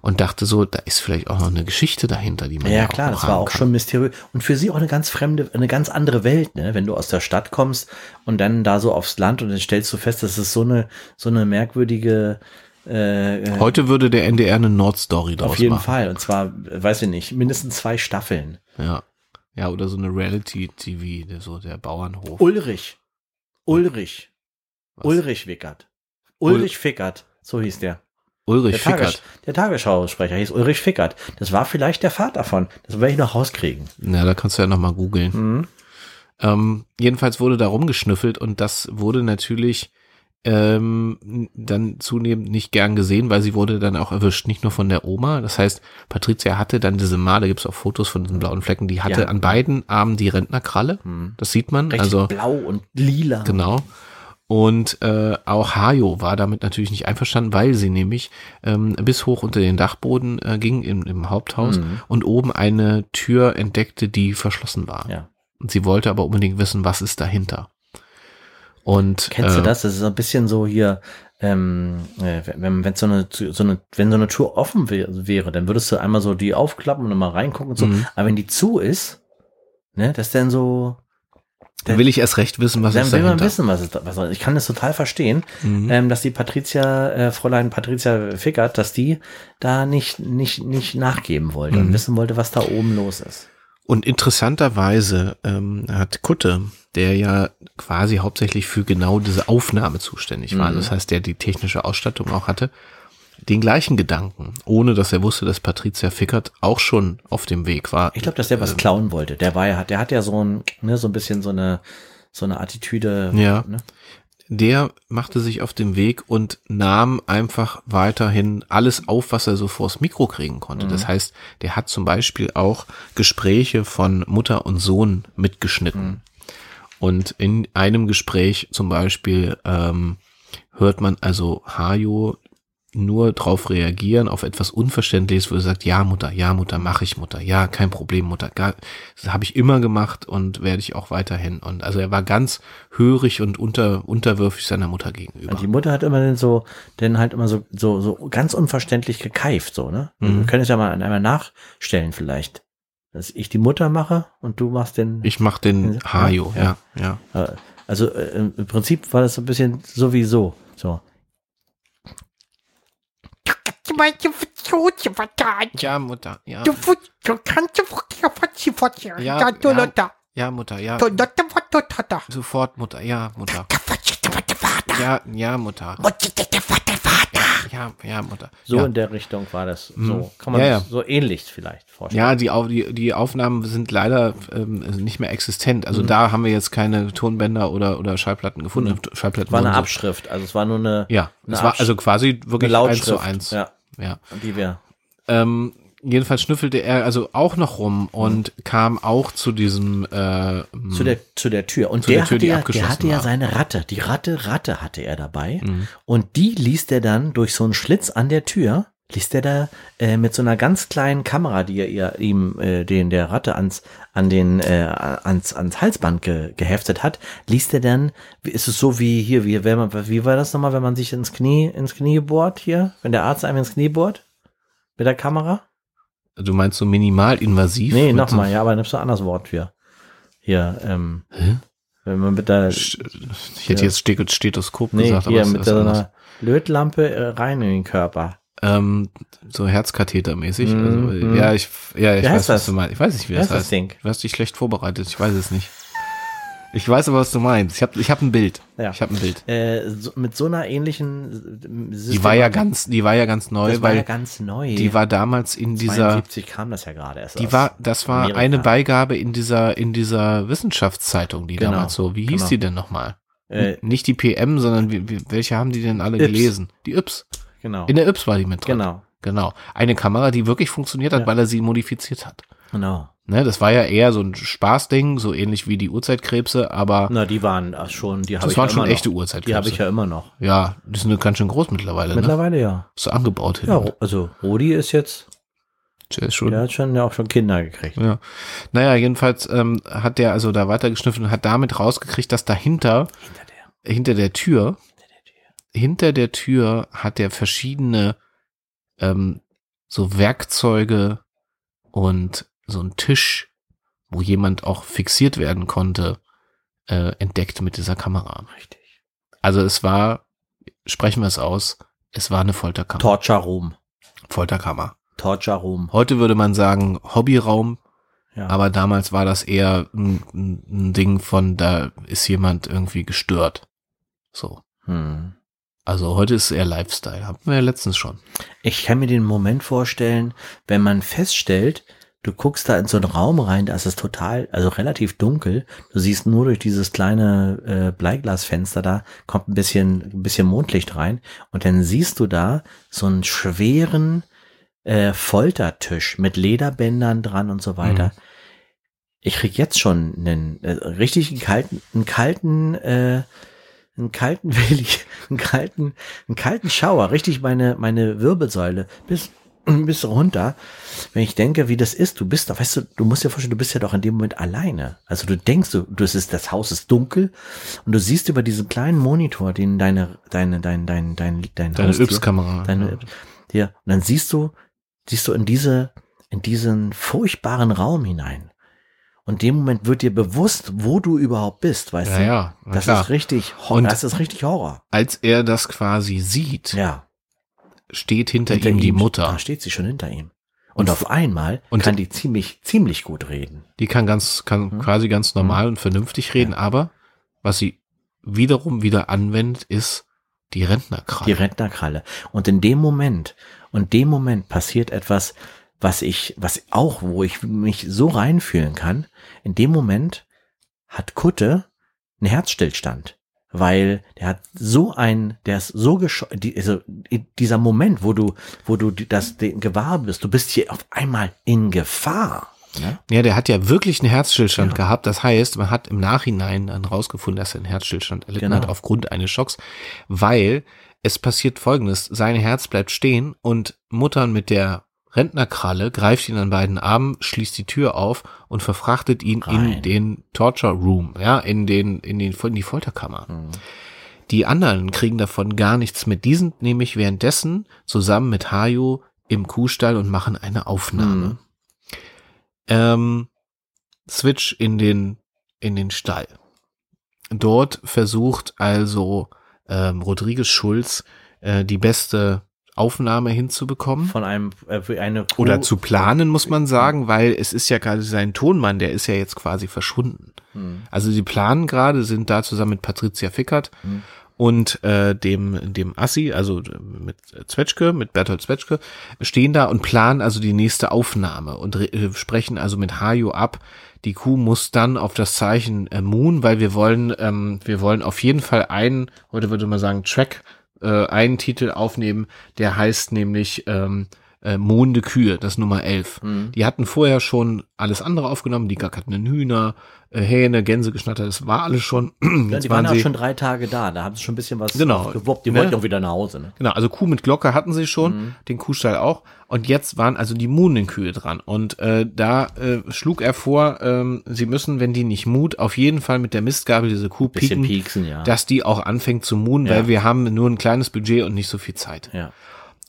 [SPEAKER 1] und dachte so, da ist vielleicht auch noch eine Geschichte dahinter, die man
[SPEAKER 2] Ja,
[SPEAKER 1] ja,
[SPEAKER 2] klar, das war auch
[SPEAKER 1] kann.
[SPEAKER 2] schon mysteriös. Und für sie auch eine ganz fremde, eine ganz andere Welt, ne? Wenn du aus der Stadt kommst und dann da so aufs Land und dann stellst du fest, das ist so eine, so eine merkwürdige, äh,
[SPEAKER 1] Heute würde der NDR eine Nordstory draus
[SPEAKER 2] auf jeden
[SPEAKER 1] machen.
[SPEAKER 2] Fall. Und zwar, äh, weiß ich nicht, mindestens zwei Staffeln.
[SPEAKER 1] Ja. Ja, oder so eine Reality-TV, so der Bauernhof.
[SPEAKER 2] Ulrich. Ulrich.
[SPEAKER 1] Was?
[SPEAKER 2] Ulrich Wickert. Ulrich Fickert. So hieß der.
[SPEAKER 1] Ulrich
[SPEAKER 2] Der, Tages
[SPEAKER 1] Fickert.
[SPEAKER 2] der Tagesschausprecher hieß Ulrich Fickert. Das war vielleicht der Vater von. Das werde ich noch rauskriegen.
[SPEAKER 1] Na, da kannst du ja nochmal googeln.
[SPEAKER 2] Mhm.
[SPEAKER 1] Ähm, jedenfalls wurde da rumgeschnüffelt und das wurde natürlich ähm, dann zunehmend nicht gern gesehen, weil sie wurde dann auch erwischt, nicht nur von der Oma. Das heißt, Patricia hatte dann diese Male, gibt es auch Fotos von diesen blauen Flecken, die hatte
[SPEAKER 2] Ja.
[SPEAKER 1] an beiden Armen die Rentnerkralle.
[SPEAKER 2] Mhm.
[SPEAKER 1] Das sieht man.
[SPEAKER 2] Richtig
[SPEAKER 1] also
[SPEAKER 2] blau und lila.
[SPEAKER 1] Genau. Und äh, auch Hajo war damit natürlich nicht einverstanden, weil sie nämlich ähm, bis hoch unter den Dachboden äh, ging im, im Haupthaus
[SPEAKER 2] Mhm.
[SPEAKER 1] und oben eine Tür entdeckte, die verschlossen war.
[SPEAKER 2] Ja.
[SPEAKER 1] Und sie wollte aber unbedingt wissen, was ist dahinter. Und
[SPEAKER 2] Kennst
[SPEAKER 1] äh,
[SPEAKER 2] du das? Das ist so ein bisschen so hier, ähm, äh, wenn, wenn so eine, so eine, wenn so eine Tür offen wär, wäre, dann würdest du einmal so die aufklappen und mal reingucken und so.
[SPEAKER 1] Mhm.
[SPEAKER 2] Aber wenn die zu ist, ne, das ist dann so,
[SPEAKER 1] Dann will ich erst recht wissen, was
[SPEAKER 2] dann
[SPEAKER 1] ist
[SPEAKER 2] will man
[SPEAKER 1] dahinter.
[SPEAKER 2] wissen, was ist da, was Ich kann das total verstehen,
[SPEAKER 1] Mhm.
[SPEAKER 2] ähm, dass die Patricia, äh, Fräulein Patricia Fickert, dass die da nicht, nicht, nicht nachgeben wollte
[SPEAKER 1] Mhm.
[SPEAKER 2] und wissen wollte, was da oben los ist.
[SPEAKER 1] Und interessanterweise ähm, hat Kutte, der ja quasi hauptsächlich für genau diese Aufnahme zuständig war,
[SPEAKER 2] Mhm.
[SPEAKER 1] das heißt, der die technische Ausstattung auch hatte, den gleichen Gedanken, ohne dass er wusste, dass Patricia Fickert auch schon auf dem Weg war.
[SPEAKER 2] Ich glaube, dass der was klauen wollte. Der war ja, der hat ja so ein, ne, so ein bisschen so eine, so eine Attitüde.
[SPEAKER 1] Ja.
[SPEAKER 2] Ne?
[SPEAKER 1] Der machte sich auf den Weg und nahm einfach weiterhin alles auf, was er so vors Mikro kriegen konnte. Das heißt, der hat zum Beispiel auch Gespräche von Mutter und Sohn mitgeschnitten. Und in einem Gespräch zum Beispiel ähm, hört man also Hajo nur drauf reagieren, auf etwas Unverständliches, wo er sagt, ja, Mutter, ja, Mutter, mache ich, Mutter, ja, kein Problem, Mutter. Gar, das habe ich immer gemacht und werde ich auch weiterhin. Und also er war ganz hörig und unter, unterwürfig seiner Mutter gegenüber.
[SPEAKER 2] Und die Mutter hat immer den so, den halt immer so, so, so ganz unverständlich gekeift, so, ne?
[SPEAKER 1] Mhm.
[SPEAKER 2] Wir können es ja mal einmal nachstellen vielleicht. Dass ich die Mutter mache und du machst den.
[SPEAKER 1] Ich mach den
[SPEAKER 2] Ja,
[SPEAKER 1] Hajo,
[SPEAKER 2] ja.
[SPEAKER 1] ja, ja.
[SPEAKER 2] Äh, Also äh, im Prinzip war das so ein bisschen sowieso. So.
[SPEAKER 1] Ja, Mutter, ja.
[SPEAKER 3] Du kannst
[SPEAKER 1] Ja, ja. Ja, Mutter, ja. Sofort, Mutter, ja, Mutter. Ja, ja, Mutter. Ja, ja, Mutter.
[SPEAKER 2] So
[SPEAKER 1] ja.
[SPEAKER 2] in der Richtung war das.
[SPEAKER 1] Mhm.
[SPEAKER 2] So kann man
[SPEAKER 1] Ja, ja.
[SPEAKER 2] so ähnlich vielleicht vorstellen.
[SPEAKER 1] Ja, die, Au- die, die Aufnahmen sind leider ähm, nicht mehr existent. Also da haben wir jetzt keine Tonbänder oder, oder Schallplatten gefunden. Schallplatten
[SPEAKER 2] war eine
[SPEAKER 1] so-
[SPEAKER 2] Abschrift. Also es war nur eine,
[SPEAKER 1] Ja,
[SPEAKER 2] eine
[SPEAKER 1] es war also quasi wirklich eins zu eins.
[SPEAKER 2] Ja,
[SPEAKER 1] ja.
[SPEAKER 2] die wir.
[SPEAKER 1] Ähm, jedenfalls schnüffelte er also auch noch rum und kam auch zu diesem äh,
[SPEAKER 2] zu der zu der Tür. Und
[SPEAKER 1] der
[SPEAKER 2] der
[SPEAKER 1] Tür,
[SPEAKER 2] hatte ja, der hatte ja seine Ratte. Die Ratte Ratte hatte er dabei.
[SPEAKER 1] Mhm.
[SPEAKER 2] und die ließ er dann durch so einen Schlitz an der Tür ließ er da äh, mit so einer ganz kleinen Kamera die er ihr, ihm äh, den der Ratte ans an den äh, ans ans Halsband ge, geheftet hat ließ er dann wie- ist es so wie hier wie wenn man wie war das nochmal wenn man sich ins Knie ins Knie bohrt hier? Wenn der Arzt einem ins Knie bohrt? Mit der Kamera
[SPEAKER 1] Du meinst so minimalinvasiv?
[SPEAKER 2] nee nochmal
[SPEAKER 1] so,
[SPEAKER 2] ja aber nimmst du ein anderes Wort für hier ähm,
[SPEAKER 1] Hä?
[SPEAKER 2] wenn man mit der
[SPEAKER 1] Ich hätte jetzt Stet- Stethoskop
[SPEAKER 2] Nee,
[SPEAKER 1] gesagt,
[SPEAKER 2] hier
[SPEAKER 1] es
[SPEAKER 2] mit so einer Lötlampe äh, rein in den Körper.
[SPEAKER 1] ähm, so Herzkathetermäßig.
[SPEAKER 2] Mhm,
[SPEAKER 1] Also,
[SPEAKER 2] mhm.
[SPEAKER 1] ja, ich, ja, ich weiß,
[SPEAKER 2] heißt
[SPEAKER 1] was
[SPEAKER 2] das?
[SPEAKER 1] du meinst. Ich weiß nicht, wie
[SPEAKER 2] Wie
[SPEAKER 1] das
[SPEAKER 2] heißt das
[SPEAKER 1] heißt.
[SPEAKER 2] Ding?
[SPEAKER 1] Du hast dich schlecht vorbereitet. Ich weiß es nicht. Ich weiß aber, was du meinst. Ich habe ich hab ein Bild.
[SPEAKER 2] Ja.
[SPEAKER 1] Ich habe ein Bild.
[SPEAKER 2] Äh, so, mit so einer ähnlichen äh,
[SPEAKER 1] Die war ja ganz, die war ja ganz neu,
[SPEAKER 2] das war
[SPEAKER 1] weil
[SPEAKER 2] ja ganz neu.
[SPEAKER 1] die war damals in dieser,
[SPEAKER 2] 72 kam das ja gerade erst.
[SPEAKER 1] die war, das war
[SPEAKER 2] Amerika.
[SPEAKER 1] eine Beigabe in dieser, in dieser Wissenschaftszeitung, die
[SPEAKER 2] Genau,
[SPEAKER 1] damals so, wie hieß
[SPEAKER 2] genau.
[SPEAKER 1] die denn nochmal?
[SPEAKER 2] Äh,
[SPEAKER 1] Nicht die PM, sondern wie, wie, welche haben die denn alle
[SPEAKER 2] Yps.
[SPEAKER 1] gelesen? Die Yps.
[SPEAKER 2] genau.
[SPEAKER 1] In der Yps war die mit drin.
[SPEAKER 2] Genau.
[SPEAKER 1] Genau. Eine Kamera, die wirklich funktioniert hat,
[SPEAKER 2] Ja.
[SPEAKER 1] weil er sie modifiziert hat.
[SPEAKER 2] Genau.
[SPEAKER 1] Ne, das war ja eher so ein Spaßding, so ähnlich wie die Urzeitkrebse, aber
[SPEAKER 2] Na, die waren schon, die habe
[SPEAKER 1] das
[SPEAKER 2] ich
[SPEAKER 1] waren
[SPEAKER 2] ja
[SPEAKER 1] schon
[SPEAKER 2] immer
[SPEAKER 1] echte
[SPEAKER 2] noch.
[SPEAKER 1] Urzeitkrebse.
[SPEAKER 2] Die habe ich ja immer noch.
[SPEAKER 1] Ja, die sind ganz schön groß mittlerweile, ne?
[SPEAKER 2] Mittlerweile ja.
[SPEAKER 1] So angebaut hin.
[SPEAKER 2] Ja, also Rodi ist jetzt,
[SPEAKER 1] Der ist schon,
[SPEAKER 2] der hat schon ja auch schon Kinder gekriegt.
[SPEAKER 1] Ja. Naja, jedenfalls ähm, hat der also da weitergeschnüffelt und hat damit rausgekriegt, dass dahinter,
[SPEAKER 2] Hinter der.
[SPEAKER 1] hinter der Tür, hinter der Tür hat er verschiedene ähm, so Werkzeuge und so ein Tisch, wo jemand auch fixiert werden konnte, äh, entdeckt mit dieser Kamera.
[SPEAKER 2] Richtig.
[SPEAKER 1] Also es war, sprechen wir es aus, es war eine Folterkammer.
[SPEAKER 2] Torture Room.
[SPEAKER 1] Folterkammer.
[SPEAKER 2] Torture Room.
[SPEAKER 1] Heute würde man sagen Hobbyraum,
[SPEAKER 2] Ja.
[SPEAKER 1] Aber damals war das eher ein, ein ein Ding von, da ist jemand irgendwie gestört. So.
[SPEAKER 2] hm.
[SPEAKER 1] Also heute ist es eher Lifestyle. Hatten wir ja letztens schon.
[SPEAKER 2] Ich kann mir den Moment vorstellen, wenn man feststellt, du guckst da in so einen Raum rein, da ist es total, also relativ dunkel. Du siehst nur durch dieses kleine äh, Bleiglasfenster da, kommt ein bisschen, ein bisschen Mondlicht rein. Und dann siehst du da so einen schweren äh, Foltertisch mit Lederbändern dran und so weiter.
[SPEAKER 1] Mhm.
[SPEAKER 2] Ich krieg jetzt schon einen äh, richtigen kalten, einen kalten, äh, einen kalten will ich, einen kalten, einen kalten Schauer, richtig meine, meine Wirbelsäule bis, bis runter. Wenn ich denke, wie das ist, du bist da, weißt du, du musst dir vorstellen, du bist ja doch in dem Moment alleine. Also du denkst, du, du es ist, das Haus ist dunkel und du siehst über diesen kleinen Monitor, den deine, deine, dein, dein, dein, dein
[SPEAKER 1] Deine Yps-Kamera.
[SPEAKER 2] Deine, ja, und dann siehst du, siehst du in diese, in diesen furchtbaren Raum hinein. Und in dem Moment wird dir bewusst, wo du überhaupt bist, weißt
[SPEAKER 1] Ja,
[SPEAKER 2] du?
[SPEAKER 1] ja,
[SPEAKER 2] Das
[SPEAKER 1] klar.
[SPEAKER 2] ist richtig,
[SPEAKER 1] Und-
[SPEAKER 2] das ist richtig Horror.
[SPEAKER 1] Als er das quasi sieht,
[SPEAKER 2] Ja.
[SPEAKER 1] Steht hinter,
[SPEAKER 2] Hinter
[SPEAKER 1] ihm die
[SPEAKER 2] ihm,
[SPEAKER 1] Mutter.
[SPEAKER 2] Da steht sie schon hinter ihm.
[SPEAKER 1] Und
[SPEAKER 2] Und, auf einmal
[SPEAKER 1] und-
[SPEAKER 2] kann die ziemlich, ziemlich gut reden.
[SPEAKER 1] Die kann ganz, kann
[SPEAKER 2] Mhm.
[SPEAKER 1] quasi ganz normal und vernünftig reden, aber was sie wiederum wieder anwendet, ist die
[SPEAKER 2] Die
[SPEAKER 1] Rentnerkralle.
[SPEAKER 2] Rentnerkralle. Und in dem Moment, und dem Moment passiert etwas, was ich, was auch, wo ich mich so reinfühlen kann. In dem Moment hat Kutte einen Herzstillstand. Weil der hat so ein, der ist so gesch die, also dieser Moment, wo du, wo du das den gewahr bist, du bist hier auf einmal in Gefahr. Ne?
[SPEAKER 1] Ja, der hat ja wirklich einen Herzstillstand
[SPEAKER 2] Ja.
[SPEAKER 1] gehabt. Das heißt, man hat im Nachhinein dann rausgefunden, dass er einen Herzstillstand erlitten
[SPEAKER 2] Genau.
[SPEAKER 1] hat aufgrund eines Schocks, weil es passiert folgendes. Sein Herz bleibt stehen und Muttern mit der Rentnerkralle greift ihn an beiden Armen, schließt die Tür auf und verfrachtet ihn
[SPEAKER 2] Rein.
[SPEAKER 1] in den Torture Room, ja, in den, in den, in die Folterkammer. Die anderen kriegen davon gar nichts mit. Die sind nämlich währenddessen zusammen mit Hayo im Kuhstall und machen eine Aufnahme.
[SPEAKER 2] Mhm.
[SPEAKER 1] Ähm, Switch in den, in den Stall. Dort versucht also ähm, Rodriguez Schulz äh, die beste Aufnahme hinzubekommen.
[SPEAKER 2] Von einem, äh, für eine Kuh.
[SPEAKER 1] Oder zu planen, muss man sagen, weil es ist ja gerade sein Tonmann, der ist ja jetzt quasi verschwunden.
[SPEAKER 2] Hm.
[SPEAKER 1] Also die planen gerade, sind da zusammen mit Patricia Fickert
[SPEAKER 2] Hm.
[SPEAKER 1] und äh, dem dem Assi, also mit Zwetschke, mit Bertolt Zwetschke, stehen da und planen also die nächste Aufnahme und äh, sprechen also mit Hajo ab. Die Kuh muss dann auf das Zeichen äh, Moon, weil wir wollen, ähm, wir wollen auf jeden Fall einen, heute würde man sagen Track, äh, einen Titel aufnehmen, der heißt nämlich ähm, äh, Monde Kühe, das Nummer 11.
[SPEAKER 2] Mhm.
[SPEAKER 1] Die hatten vorher schon alles andere aufgenommen, die gackerten Hühner, äh, Hähne, Gänse geschnattert, das war alles schon.
[SPEAKER 2] Ja, die waren
[SPEAKER 1] waren
[SPEAKER 2] auch schon drei Tage da, da haben sie schon ein bisschen was
[SPEAKER 1] Genau.
[SPEAKER 2] gewuppt. Die
[SPEAKER 1] Ne?
[SPEAKER 2] wollten auch wieder nach Hause. Ne?
[SPEAKER 1] Genau, also Kuh mit Glocke hatten sie schon,
[SPEAKER 2] Mhm.
[SPEAKER 1] den Kuhstall auch. Und jetzt waren also die Muhnenkühe dran. Und äh, da äh, schlug er vor, ähm, sie müssen, wenn die nicht mut, auf jeden Fall mit der Mistgabel diese Kuh pieken,
[SPEAKER 2] pieksen, ja.
[SPEAKER 1] dass die auch anfängt zu muhen,
[SPEAKER 2] Ja.
[SPEAKER 1] weil wir haben nur ein kleines Budget und nicht so viel Zeit.
[SPEAKER 2] ja.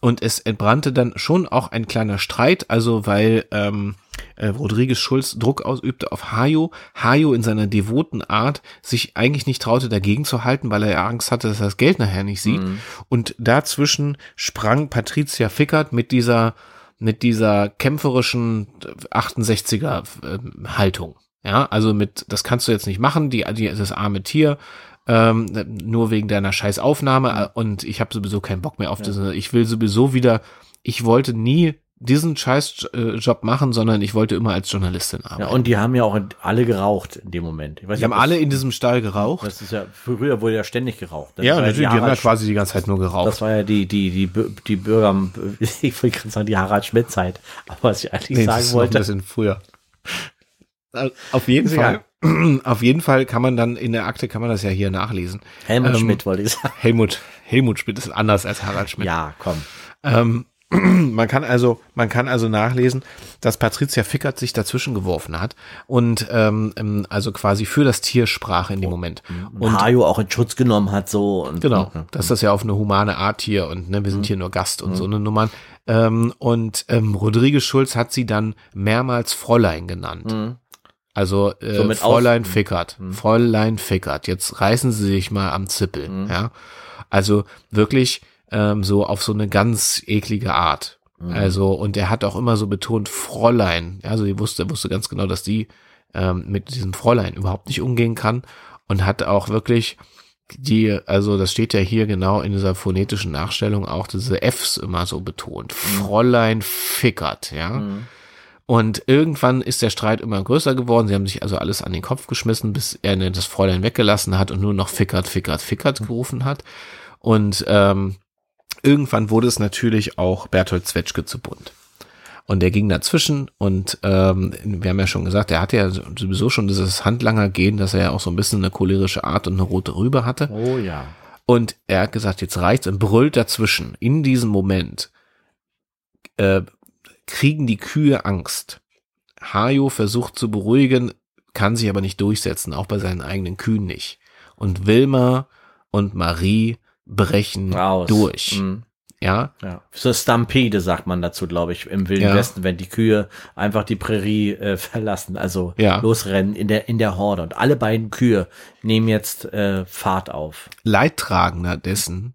[SPEAKER 1] Und es entbrannte dann schon auch ein kleiner Streit, also weil ähm, äh, Rodriguez Schulz Druck ausübte auf Hajo. Hajo in seiner devoten Art sich eigentlich nicht traute, dagegen zu halten, weil er ja Angst hatte, dass er das Geld nachher nicht sieht. Und dazwischen sprang Patricia Fickert mit dieser mit dieser kämpferischen 68er ähm, Haltung. Ja, also mit, das kannst du jetzt nicht machen, die, die das arme Tier, ähm, nur wegen deiner scheiß Aufnahme äh, und ich habe sowieso keinen Bock mehr auf das. Ich will sowieso wieder, ich wollte nie diesen scheiß äh, machen, sondern ich wollte immer als Journalistin
[SPEAKER 2] ja.
[SPEAKER 1] arbeiten.
[SPEAKER 2] Und die haben ja auch alle geraucht in dem Moment. Ich weiß
[SPEAKER 1] die haben alle in diesem Stall geraucht.
[SPEAKER 2] Das ist ja, früher wurde ja ständig geraucht. Das
[SPEAKER 1] ja, natürlich, die haben ja quasi die ganze Zeit nur geraucht.
[SPEAKER 2] Das war ja die, die, die, die Bürger, ich wollte gerade sagen, die Harald Schmidt-Zeit. Aber was ich eigentlich
[SPEAKER 1] Nee,
[SPEAKER 2] sagen
[SPEAKER 1] das ist noch ein
[SPEAKER 2] wollte,
[SPEAKER 1] bisschen früher. Auf jeden Fall, auf jeden Fall kann man dann in der Akte kann man das ja hier nachlesen.
[SPEAKER 2] Helmut
[SPEAKER 1] ähm,
[SPEAKER 2] Schmidt wollte ich sagen.
[SPEAKER 1] Helmut, Helmut Schmidt ist anders als Harald Schmidt.
[SPEAKER 2] Ja, komm.
[SPEAKER 1] Ähm, man kann also, man kann also nachlesen, dass Patricia Fickert sich dazwischen geworfen hat und ähm, ähm, also quasi für das Tier sprach in dem Moment.
[SPEAKER 2] Und Hajo auch in Schutz genommen hat, so. Und,
[SPEAKER 1] Genau, dass das ja auf eine humane Art hier und ne, wir sind hier nur Gast und so eine Nummern. Ähm, und ähm, Rodriguez Schulz hat sie dann mehrmals Fräulein genannt. Also äh,
[SPEAKER 2] So mit
[SPEAKER 1] Fräulein
[SPEAKER 2] Aus-
[SPEAKER 1] Fickert, Fräulein Fickert. Jetzt reißen sie sich mal am Zippel, ja. Also wirklich ähm, so auf so eine ganz eklige Art. Also und er hat auch immer so betont Fräulein. Also die wusste, er wusste ganz genau, dass die ähm, mit diesem Fräulein überhaupt nicht umgehen kann und hat auch wirklich die, also das steht ja hier genau in dieser phonetischen Nachstellung auch diese Fs immer so betont. Fräulein Fickert, ja. Und irgendwann ist der Streit immer größer geworden. Sie haben sich also alles an den Kopf geschmissen, bis er das Fräulein weggelassen hat und nur noch Fickert, Fickert, Fickert gerufen hat. Und ähm, irgendwann wurde es natürlich auch Bertolt Zwetschge zu bunt. Und der ging dazwischen und ähm, wir haben ja schon gesagt, er hatte ja sowieso schon dieses Handlanger-Gehen, dass er ja auch so ein bisschen eine cholerische Art und eine rote Rübe hatte.
[SPEAKER 2] Oh ja.
[SPEAKER 1] Und er hat gesagt, jetzt reicht's und brüllt dazwischen. In diesem Moment äh, kriegen die Kühe Angst. Hajo versucht zu beruhigen, kann sich aber nicht durchsetzen, auch bei seinen eigenen Kühen nicht. Und Wilma und Marie brechen
[SPEAKER 2] Raus.
[SPEAKER 1] durch.
[SPEAKER 2] Mhm.
[SPEAKER 1] Ja,
[SPEAKER 2] Ja. So Stampede sagt man dazu, glaube ich, im Wilden
[SPEAKER 1] Ja.
[SPEAKER 2] Westen, wenn die Kühe einfach die Prärie äh, verlassen, also
[SPEAKER 1] Ja.
[SPEAKER 2] losrennen in der in der Horde. Und alle beiden Kühe nehmen jetzt äh, Fahrt auf.
[SPEAKER 1] Leidtragender dessen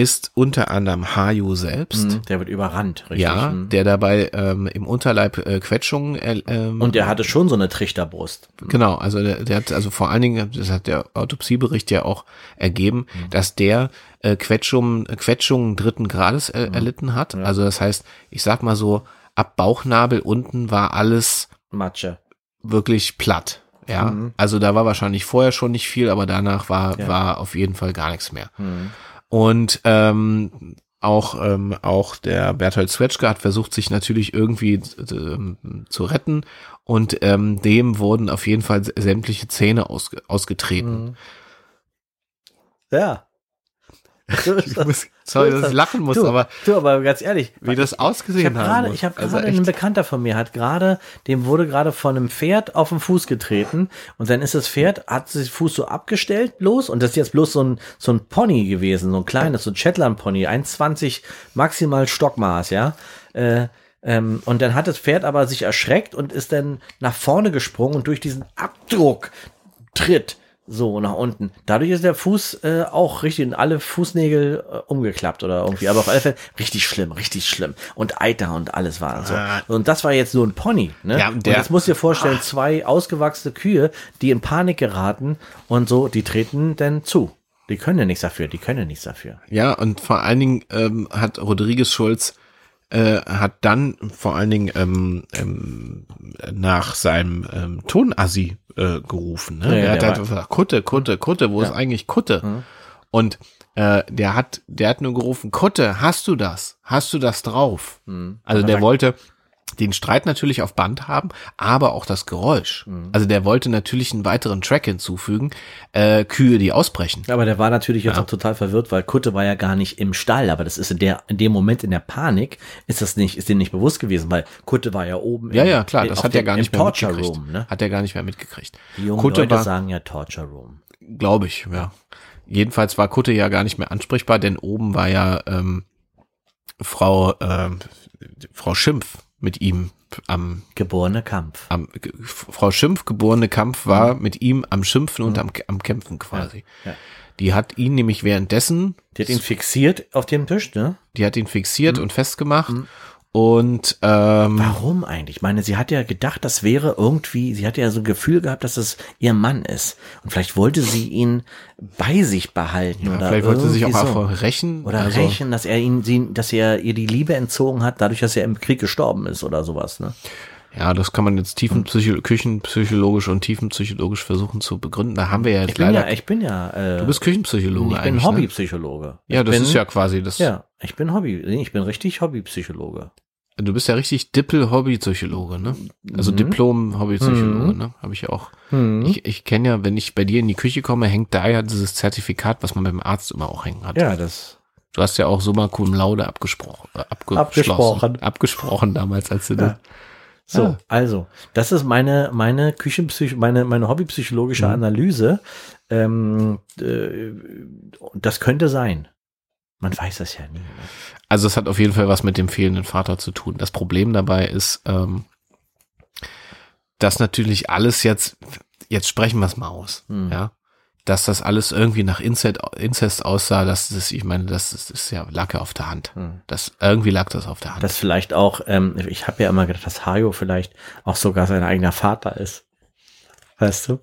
[SPEAKER 1] ist unter anderem Hajo selbst.
[SPEAKER 2] Mhm. Der wird überrannt, richtig.
[SPEAKER 1] Ja,
[SPEAKER 2] Mhm.
[SPEAKER 1] der dabei ähm, im Unterleib äh, Quetschungen äh, ähm,
[SPEAKER 2] Und der hatte schon so eine Trichterbrust.
[SPEAKER 1] Genau, also der, der hat also vor allen Dingen, das hat der Autopsiebericht ja auch ergeben, dass der äh, Quetschungen, Quetschungen dritten Grades äh, erlitten hat. Also das heißt, ich sag mal so, ab Bauchnabel unten war alles
[SPEAKER 2] Matsche.
[SPEAKER 1] wirklich platt. Ja,
[SPEAKER 2] Mhm.
[SPEAKER 1] also da war wahrscheinlich vorher schon nicht viel, aber danach war,
[SPEAKER 2] Ja.
[SPEAKER 1] war auf jeden Fall gar nichts mehr.
[SPEAKER 2] Mhm.
[SPEAKER 1] Und ähm, auch, ähm, auch der Bertolt Zwetschge hat versucht, sich natürlich irgendwie ähm, zu retten. Und ähm, dem wurden auf jeden Fall sämtliche Zähne ausge ausgetreten.
[SPEAKER 2] Ja.
[SPEAKER 1] Ich muss, sorry, dass ich lachen muss,
[SPEAKER 2] du,
[SPEAKER 1] aber
[SPEAKER 2] du, aber ganz ehrlich,
[SPEAKER 1] wie das ausgesehen muss.
[SPEAKER 2] ich habe
[SPEAKER 1] Also
[SPEAKER 2] gerade
[SPEAKER 1] echt.
[SPEAKER 2] ein Bekannter von mir hat gerade, dem wurde gerade von einem Pferd auf den Fuß getreten und dann ist das Pferd hat sich Fuß so abgestellt los und das ist jetzt bloß so ein so ein Pony gewesen, so ein kleines, so ein Shetland Pony, 1,20 maximal Stockmaß, ja. Äh, ähm, und dann hat das Pferd aber sich erschreckt und ist dann nach vorne gesprungen und durch diesen Abdruck tritt so nach unten. Dadurch ist der Fuß äh, auch richtig in alle Fußnägel äh, umgeklappt oder irgendwie. Aber auf alle Fälle richtig schlimm, richtig schlimm. Und Eiter und alles war so.
[SPEAKER 1] Ah.
[SPEAKER 2] Und das war jetzt so ein Pony. Ne?
[SPEAKER 1] Ja, und
[SPEAKER 2] und
[SPEAKER 1] der-
[SPEAKER 2] jetzt musst du dir vorstellen, zwei ausgewachsene Kühe, die in Panik geraten und so, die treten dann zu. Die können ja nichts dafür, die können ja nichts dafür.
[SPEAKER 1] Ja, und vor allen Dingen ähm, hat Rodriguez Schulz äh, hat dann vor allen Dingen ähm, ähm, nach seinem ähm, Tonassi äh, gerufen. Ne?
[SPEAKER 2] Ja, ja,
[SPEAKER 1] er hat
[SPEAKER 2] der
[SPEAKER 1] halt
[SPEAKER 2] war-
[SPEAKER 1] gesagt, Kutte, Kutte, Kutte, wo ist eigentlich Kutte? Und äh, der hat, der hat nur gerufen, Kutte, hast du das? Hast du das drauf? Also der wollte den Streit natürlich auf Band haben, aber auch das Geräusch. Also der wollte natürlich einen weiteren Track hinzufügen, äh, Kühe, die ausbrechen.
[SPEAKER 2] Aber der war natürlich jetzt auch total verwirrt, weil Kutte war ja gar nicht im Stall, aber das ist in der, in dem Moment in der Panik, ist das nicht, ist dem nicht bewusst gewesen, weil Kutte war ja oben.
[SPEAKER 1] Ja,
[SPEAKER 2] im-
[SPEAKER 1] ja, klar, das hat er gar nicht mehr
[SPEAKER 2] Torture
[SPEAKER 1] mitgekriegt.
[SPEAKER 2] Room, ne?
[SPEAKER 1] Hat er gar nicht mehr mitgekriegt.
[SPEAKER 2] Die jungen
[SPEAKER 1] Kutte
[SPEAKER 2] Leute
[SPEAKER 1] war,
[SPEAKER 2] sagen ja Torture Room.
[SPEAKER 1] glaube ich, ja. Jedenfalls war Kutte ja gar nicht mehr ansprechbar, denn oben war ja ähm, Frau ähm, Frau Schimpf mit ihm am,
[SPEAKER 2] Geborener Kampf.
[SPEAKER 1] am Frau Schimpf geborene Kampf war mit ihm am Schimpfen und am, am Kämpfen quasi.
[SPEAKER 2] Mhm. ja.
[SPEAKER 1] Die hat ihn nämlich währenddessen,
[SPEAKER 2] Die hat ihn fixiert auf dem Tisch, ne?
[SPEAKER 1] die hat ihn fixiert
[SPEAKER 2] Mhm.
[SPEAKER 1] und festgemacht und ähm,
[SPEAKER 2] Warum eigentlich? Ich meine, sie hat ja gedacht, das wäre irgendwie, sie hatte ja so ein Gefühl gehabt, dass es ihr Mann ist. Und vielleicht wollte sie ihn bei sich behalten oder
[SPEAKER 1] vielleicht wollte sie sich auch
[SPEAKER 2] so.
[SPEAKER 1] rächen.
[SPEAKER 2] Oder
[SPEAKER 1] also,
[SPEAKER 2] rächen, dass er ihn, sie, dass er ihr die Liebe entzogen hat, dadurch, dass er im Krieg gestorben ist oder sowas, ne?
[SPEAKER 1] Ja, das kann man jetzt tiefenpsycho küchenpsychologisch und tiefenpsychologisch versuchen zu begründen. Da haben wir ja jetzt
[SPEAKER 2] Ich bin
[SPEAKER 1] leider.
[SPEAKER 2] ja, ich bin ja, äh,
[SPEAKER 1] du bist Küchenpsychologe
[SPEAKER 2] ich bin.
[SPEAKER 1] Ne?
[SPEAKER 2] Hobbypsychologe.
[SPEAKER 1] Ja,
[SPEAKER 2] ich
[SPEAKER 1] das
[SPEAKER 2] bin,
[SPEAKER 1] ist ja quasi das.
[SPEAKER 2] Ja, ich bin Hobby, ich bin richtig Hobbypsychologe.
[SPEAKER 1] Du bist ja richtig Dippel-Hobbypsychologe, ne?
[SPEAKER 2] Mhm.
[SPEAKER 1] Also Diplom-Hobbypsychologe, ne? Habe ich ja auch.
[SPEAKER 2] Mhm.
[SPEAKER 1] Ich, ich kenne ja, wenn ich bei dir in die Küche komme, hängt da ja dieses Zertifikat, was man beim Arzt immer auch hängen hat.
[SPEAKER 2] Ja, das.
[SPEAKER 1] Du hast ja auch summa cum laude abgesprochen. Äh, abgeschlossen,
[SPEAKER 2] Abgesprochen.
[SPEAKER 1] Abgesprochen damals, als du das.
[SPEAKER 2] So,
[SPEAKER 1] Ah.
[SPEAKER 2] also, das ist meine, meine Küchenpsych, meine, meine hobbypsychologische
[SPEAKER 1] Mhm.
[SPEAKER 2] Analyse. Ähm, äh, das könnte sein. Man weiß das ja nie. Ne?
[SPEAKER 1] Also es hat auf jeden Fall was mit dem fehlenden Vater zu tun. Das Problem dabei ist, ähm, dass natürlich alles jetzt, jetzt sprechen wir es mal aus,
[SPEAKER 2] Hm.
[SPEAKER 1] ja, dass das alles irgendwie nach Inzest, Inzest aussah, das ist, ich meine, das ist, ist ja lag ja auf der Hand.
[SPEAKER 2] Hm.
[SPEAKER 1] Das irgendwie lag das auf der Hand.
[SPEAKER 2] Dass vielleicht auch, ähm, ich habe ja immer gedacht, dass Hajo vielleicht auch sogar sein eigener Vater ist. Weißt du?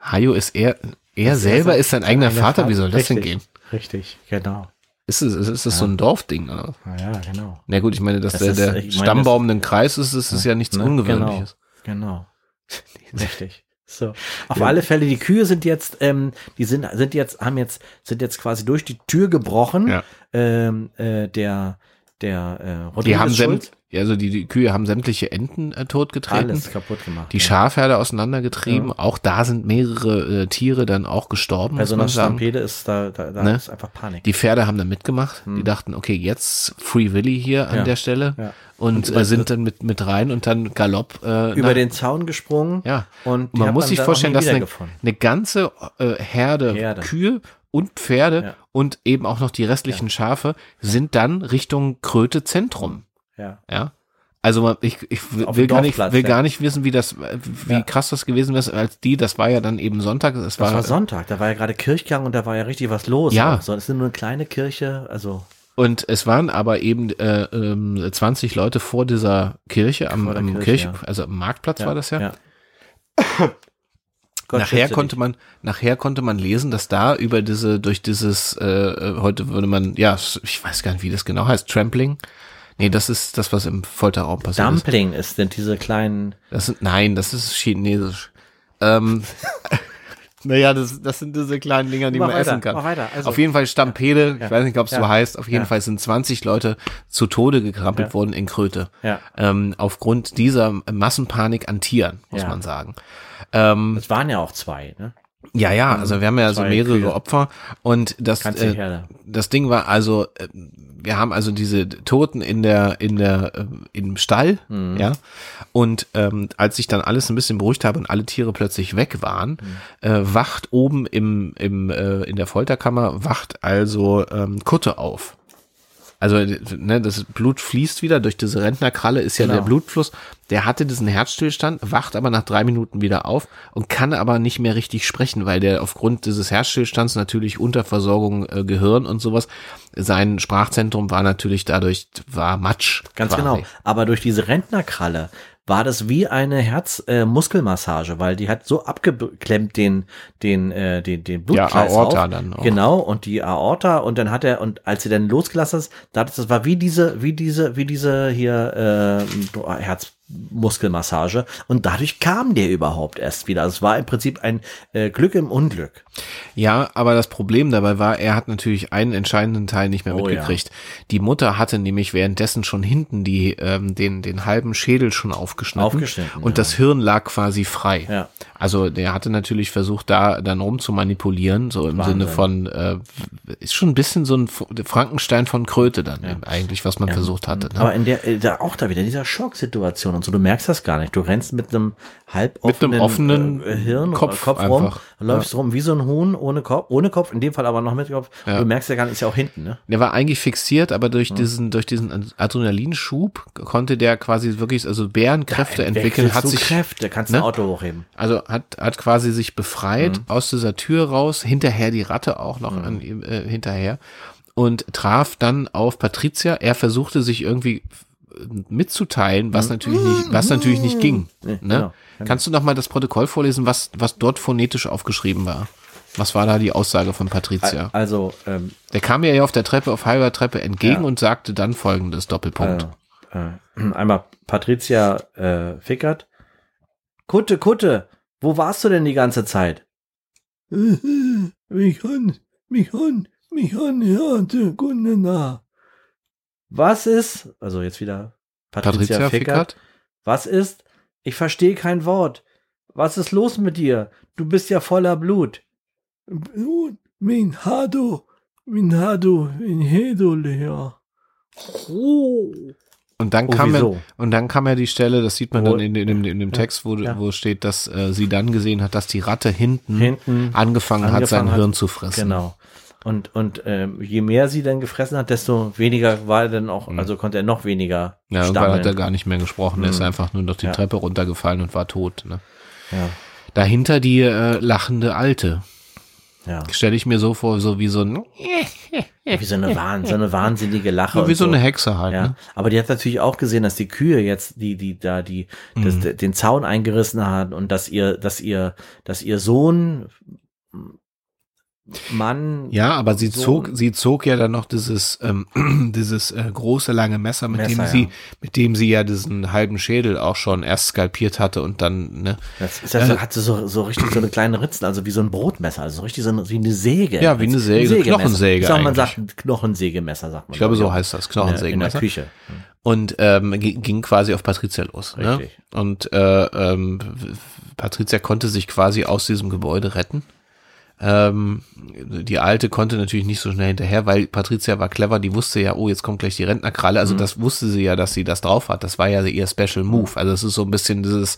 [SPEAKER 1] Hajo ist er, er selber ist sein eigener Vater. Wie soll das denn gehen?
[SPEAKER 2] Richtig, genau.
[SPEAKER 1] Ist es, ist es so ein Dorfding? Oder?
[SPEAKER 2] Ja, genau.
[SPEAKER 1] Na gut, ich meine, dass
[SPEAKER 2] Das
[SPEAKER 1] der,
[SPEAKER 2] ist-
[SPEAKER 1] der
[SPEAKER 2] meine,
[SPEAKER 1] Stammbaum einen Kreis ist, ist, ist ja nichts
[SPEAKER 2] Ne?
[SPEAKER 1] Ungewöhnliches.
[SPEAKER 2] Genau. genau. Richtig. So. Auf alle Fälle, die Kühe sind jetzt, ähm, die sind, sind jetzt, haben jetzt, sind jetzt quasi durch die Tür gebrochen.
[SPEAKER 1] Ja.
[SPEAKER 2] Ähm, äh, der, der, äh, Rodriguez
[SPEAKER 1] Die haben
[SPEAKER 2] Schulz,
[SPEAKER 1] sämt, also die, die Kühe haben sämtliche Enten äh, totgetreten.
[SPEAKER 2] alles kaputt gemacht.
[SPEAKER 1] Die
[SPEAKER 2] ja.
[SPEAKER 1] Schafherde auseinandergetrieben. Auch da sind mehrere äh, Tiere dann auch gestorben,
[SPEAKER 2] Bei
[SPEAKER 1] muss
[SPEAKER 2] so einer. Stampede ist da, da, da
[SPEAKER 1] Ne?
[SPEAKER 2] ist einfach Panik.
[SPEAKER 1] Die Pferde haben dann mitgemacht. Die dachten, okay, jetzt Free Willy hier an
[SPEAKER 2] Ja.
[SPEAKER 1] der Stelle.
[SPEAKER 2] Ja.
[SPEAKER 1] Und,
[SPEAKER 2] Und
[SPEAKER 1] äh, sind dann mit, mit rein und dann Galopp. Äh,
[SPEAKER 2] über
[SPEAKER 1] nach-
[SPEAKER 2] den Zaun gesprungen.
[SPEAKER 1] Ja.
[SPEAKER 2] Und
[SPEAKER 1] man muss sich vorstellen, dass eine, eine ganze äh, Herde,
[SPEAKER 2] Herde.
[SPEAKER 1] Kühe und Pferde
[SPEAKER 2] Ja.
[SPEAKER 1] und eben auch noch die restlichen Schafe sind dann Richtung Kröte Zentrum.
[SPEAKER 2] Ja.
[SPEAKER 1] Ja. Also ich, ich will, gar nicht, will
[SPEAKER 2] ja.
[SPEAKER 1] gar nicht wissen, wie das, wie
[SPEAKER 2] Ja.
[SPEAKER 1] krass das gewesen ist, als die, das war ja dann eben Sonntag, es
[SPEAKER 2] Das
[SPEAKER 1] war,
[SPEAKER 2] war Sonntag, da war ja gerade Kirchgang und da war ja richtig was los.
[SPEAKER 1] Ja.
[SPEAKER 2] Es ist nur eine kleine Kirche, also
[SPEAKER 1] und es waren aber eben äh, ähm, 20 Leute vor dieser Kirche am, am
[SPEAKER 2] Kirche,
[SPEAKER 1] Kirche,
[SPEAKER 2] ja.
[SPEAKER 1] also am Marktplatz war das ja.
[SPEAKER 2] ja. Gott
[SPEAKER 1] nachher konnte
[SPEAKER 2] dich.
[SPEAKER 1] man, nachher konnte man lesen, dass da über diese, durch dieses, äh, äh, heute würde man, ja, ich weiß gar nicht, wie das genau heißt, Trampling. Nee, das ist das, was im Folterraum passiert.
[SPEAKER 2] Dumpling ist, sind diese kleinen.
[SPEAKER 1] Das sind, nein, das ist chinesisch. Ähm, naja, das, das sind diese kleinen Dinger, die
[SPEAKER 2] Mach
[SPEAKER 1] man
[SPEAKER 2] weiter,
[SPEAKER 1] essen kann.
[SPEAKER 2] mach weiter. Also-
[SPEAKER 1] auf jeden Fall Stampede, ich weiß nicht, ob es
[SPEAKER 2] Ja.
[SPEAKER 1] so heißt, auf jeden
[SPEAKER 2] Ja.
[SPEAKER 1] Fall sind 20 Leute zu Tode gekrampelt
[SPEAKER 2] Ja.
[SPEAKER 1] worden in Kröte.
[SPEAKER 2] Ja.
[SPEAKER 1] Ähm, aufgrund dieser Massenpanik an Tieren, muss
[SPEAKER 2] Ja.
[SPEAKER 1] man sagen. Ähm,
[SPEAKER 2] Es waren ja auch zwei, ne?
[SPEAKER 1] Ja, ja, also wir haben ja so mehrere
[SPEAKER 2] Kühe.
[SPEAKER 1] Opfer und das, äh,
[SPEAKER 2] Herde.
[SPEAKER 1] das Ding war also, äh, wir haben also diese Toten in der, in der, äh, im Stall,
[SPEAKER 2] Mhm.
[SPEAKER 1] ja, und ähm, als sich dann alles ein bisschen beruhigt habe und alle Tiere plötzlich weg waren,
[SPEAKER 2] Mhm.
[SPEAKER 1] äh, wacht oben im, im, äh, in der Folterkammer, wacht also ähm, Kutte auf. Also ne, das Blut fließt wieder durch diese Rentnerkralle, ist ja
[SPEAKER 2] Genau.
[SPEAKER 1] der Blutfluss. Der hatte diesen Herzstillstand, wacht aber nach drei Minuten wieder auf und kann aber nicht mehr richtig sprechen, weil der aufgrund dieses Herzstillstands natürlich Unterversorgung äh, Gehirn und sowas, sein Sprachzentrum war natürlich dadurch, war Matsch.
[SPEAKER 2] Ganz
[SPEAKER 1] quasi.
[SPEAKER 2] genau. Aber durch diese Rentnerkralle war das wie eine Herzmuskelmassage, äh, weil die hat so abgeklemmt den den äh, den den Blutkreislauf.
[SPEAKER 1] Aorta dann auch.
[SPEAKER 2] Genau und die Aorta und dann hat er und als sie dann losgelassen ist, da hat es- das war wie diese wie diese wie diese hier äh, Herzmuskelmassage und dadurch kam der überhaupt erst wieder. Also es war im Prinzip ein äh, Glück im Unglück.
[SPEAKER 1] Ja, aber das Problem dabei war, er hat natürlich einen entscheidenden Teil nicht mehr
[SPEAKER 2] Oh,
[SPEAKER 1] mitgekriegt. Die Mutter hatte nämlich währenddessen schon hinten die, ähm, den, den halben Schädel schon aufgeschnitten.
[SPEAKER 2] Aufgeschnitten,
[SPEAKER 1] Und
[SPEAKER 2] ja.
[SPEAKER 1] das Hirn lag quasi frei.
[SPEAKER 2] Ja.
[SPEAKER 1] Also der hatte natürlich versucht, da dann rum zu manipulieren, so im
[SPEAKER 2] Wahnsinn.
[SPEAKER 1] Sinne von, äh, ist schon ein bisschen so ein Frankenstein von Kröte dann eigentlich, was man versucht hatte. Ne?
[SPEAKER 2] Aber in der, äh, da auch da wieder in dieser Schocksituation und so, du merkst das gar nicht. Du rennst mit einem halb
[SPEAKER 1] Mit einem offenen
[SPEAKER 2] äh, Hirn,
[SPEAKER 1] Kopf
[SPEAKER 2] Kopf, Kopf rum,
[SPEAKER 1] einfach.
[SPEAKER 2] läufst rum wie so ein Huhn ohne Kopf, ohne Kopf, in dem Fall aber noch mit Kopf.
[SPEAKER 1] Ja.
[SPEAKER 2] Du merkst ja gar nicht, ist ja auch hinten, ne?
[SPEAKER 1] Der war eigentlich fixiert, aber durch diesen, durch diesen Adrenalinschub konnte der quasi wirklich, also Bärenkräfte entwickeln, hat sich,
[SPEAKER 2] Kräfte, kannst
[SPEAKER 1] ne?
[SPEAKER 2] ein Auto hochheben.
[SPEAKER 1] also hat, hat quasi sich befreit
[SPEAKER 2] Mhm.
[SPEAKER 1] aus dieser Tür raus, hinterher die Ratte auch noch an ihm, äh, hinterher und traf dann auf Patricia. Er versuchte sich irgendwie äh, mitzuteilen, was natürlich nicht, was natürlich nicht ging. Ne?
[SPEAKER 2] Mhm. genau.
[SPEAKER 1] Kannst du noch mal das Protokoll vorlesen, was, was dort phonetisch aufgeschrieben war? Was war da die Aussage von Patricia?
[SPEAKER 2] Also, ähm,
[SPEAKER 1] Der kam mir ja auf der Treppe, auf halber Treppe entgegen
[SPEAKER 2] Ja.
[SPEAKER 1] und sagte dann folgendes Doppelpunkt.
[SPEAKER 2] äh, einmal Patricia äh, Fickert. Kutte, Kutte, wo warst du denn die ganze Zeit? Mich an, mich an, mich an, ja, der Kunde da. Was ist, also jetzt wieder Patricia,
[SPEAKER 1] Patricia
[SPEAKER 2] Fickert.
[SPEAKER 1] Fickert?
[SPEAKER 2] Was ist? Ich verstehe kein Wort. Was ist los mit dir? Du bist ja voller Blut. Blut? Min Hado, min Hado, min Hedo leer. Oh.
[SPEAKER 1] Und dann
[SPEAKER 2] Oh,
[SPEAKER 1] kam
[SPEAKER 2] wieso?
[SPEAKER 1] er, und dann kam ja die Stelle, das sieht man
[SPEAKER 2] Wo-
[SPEAKER 1] dann in, in, dem- in dem Text, wo,
[SPEAKER 2] ja.
[SPEAKER 1] wo steht, dass äh, sie dann gesehen hat, dass die Ratte hinten,
[SPEAKER 2] Hinten
[SPEAKER 1] angefangen, hat,
[SPEAKER 2] angefangen
[SPEAKER 1] sein
[SPEAKER 2] hat.
[SPEAKER 1] Hirn zu fressen.
[SPEAKER 2] Genau. Und, und ähm, je mehr sie dann gefressen hat, desto weniger war er dann auch, also konnte er noch weniger
[SPEAKER 1] Ja, irgendwann hat er
[SPEAKER 2] stammeln.
[SPEAKER 1] gar nicht mehr gesprochen. Er ist einfach nur noch die
[SPEAKER 2] Ja.
[SPEAKER 1] Treppe runtergefallen und war tot. Ne?
[SPEAKER 2] Ja,
[SPEAKER 1] Dahinter die äh, lachende Alte.
[SPEAKER 2] ja.
[SPEAKER 1] Stelle ich mir so vor, so wie so ein,
[SPEAKER 2] Wie so eine, Wahn, so eine wahnsinnige Lache.
[SPEAKER 1] so wie
[SPEAKER 2] und
[SPEAKER 1] so eine Hexe halt.
[SPEAKER 2] Ja,
[SPEAKER 1] Ne?
[SPEAKER 2] aber die hat natürlich auch gesehen, dass die Kühe jetzt, die, die da, die, das,
[SPEAKER 1] Mhm.
[SPEAKER 2] den Zaun eingerissen hat und dass ihr, dass ihr, dass ihr Sohn, Mann,
[SPEAKER 1] Ja, aber sie
[SPEAKER 2] Sohn-
[SPEAKER 1] zog, sie zog ja dann noch dieses, ähm, dieses äh, große lange Messer, mit dem
[SPEAKER 2] Messer,
[SPEAKER 1] sie,
[SPEAKER 2] ja.
[SPEAKER 1] mit dem sie ja diesen halben Schädel auch schon erst skalpiert hatte und dann, ne?
[SPEAKER 2] das ist ja so, hat so, so richtig so eine kleine Ritzen, also wie so ein Brotmesser, also so richtig so eine, wie eine Säge.
[SPEAKER 1] Ja, wie eine Säge, so
[SPEAKER 2] Sägemesser.
[SPEAKER 1] Knochensäge
[SPEAKER 2] Ich sag, man
[SPEAKER 1] eigentlich.
[SPEAKER 2] sagt Knochensägemesser, sagt man.
[SPEAKER 1] Ich glaube, so
[SPEAKER 2] ja.
[SPEAKER 1] heißt das,
[SPEAKER 2] in der, in der
[SPEAKER 1] Knochensägemesser.
[SPEAKER 2] Küche.
[SPEAKER 1] Und ähm, gi- ging quasi auf Patricia los. Ne?
[SPEAKER 2] Richtig.
[SPEAKER 1] Und äh, ähm, Patricia konnte sich quasi aus diesem Gebäude retten. Ähm, die Alte konnte natürlich nicht so schnell hinterher, weil Patricia war clever, die wusste ja, oh, jetzt kommt gleich die Rentnerkralle. Also das wusste sie ja, dass sie das drauf hat. Das war ja ihr Special Move. Also es ist so ein bisschen dieses,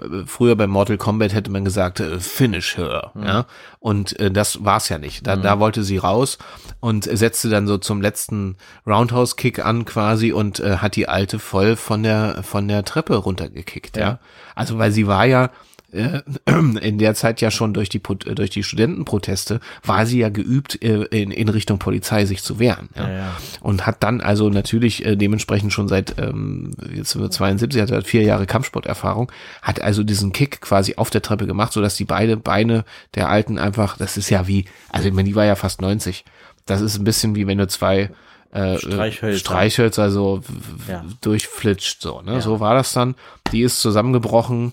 [SPEAKER 1] äh, früher bei Mortal Kombat hätte man gesagt, äh, finish her, ja. Und äh, das war's ja nicht. Da, da wollte sie raus und setzte dann so zum letzten Roundhouse-Kick an quasi und äh, hat die Alte voll von der, von der Treppe runtergekickt, ja. Also weil sie war ja, äh, in der Zeit ja schon durch die äh, durch die Studentenproteste war sie ja geübt äh, in, in Richtung Polizei sich zu wehren ja.
[SPEAKER 2] Ja, ja.
[SPEAKER 1] und hat dann also natürlich äh, dementsprechend schon seit ähm, jetzt sind wir 72 hat er vier Jahre Kampfsporterfahrung hat also diesen Kick quasi auf der Treppe gemacht so dass die beide Beine der alten einfach das ist ja wie also ich meine die war ja fast 90 das ist ein bisschen wie wenn du zwei äh,
[SPEAKER 2] Streichhölzer.
[SPEAKER 1] Streichhölzer so
[SPEAKER 2] Ja.
[SPEAKER 1] durchflitscht so ne so war das dann die ist zusammengebrochen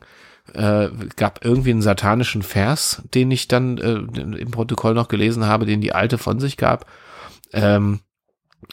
[SPEAKER 1] äh, gab irgendwie einen satanischen Vers, den ich dann äh, im Protokoll noch gelesen habe, den die Alte von sich gab. Ähm,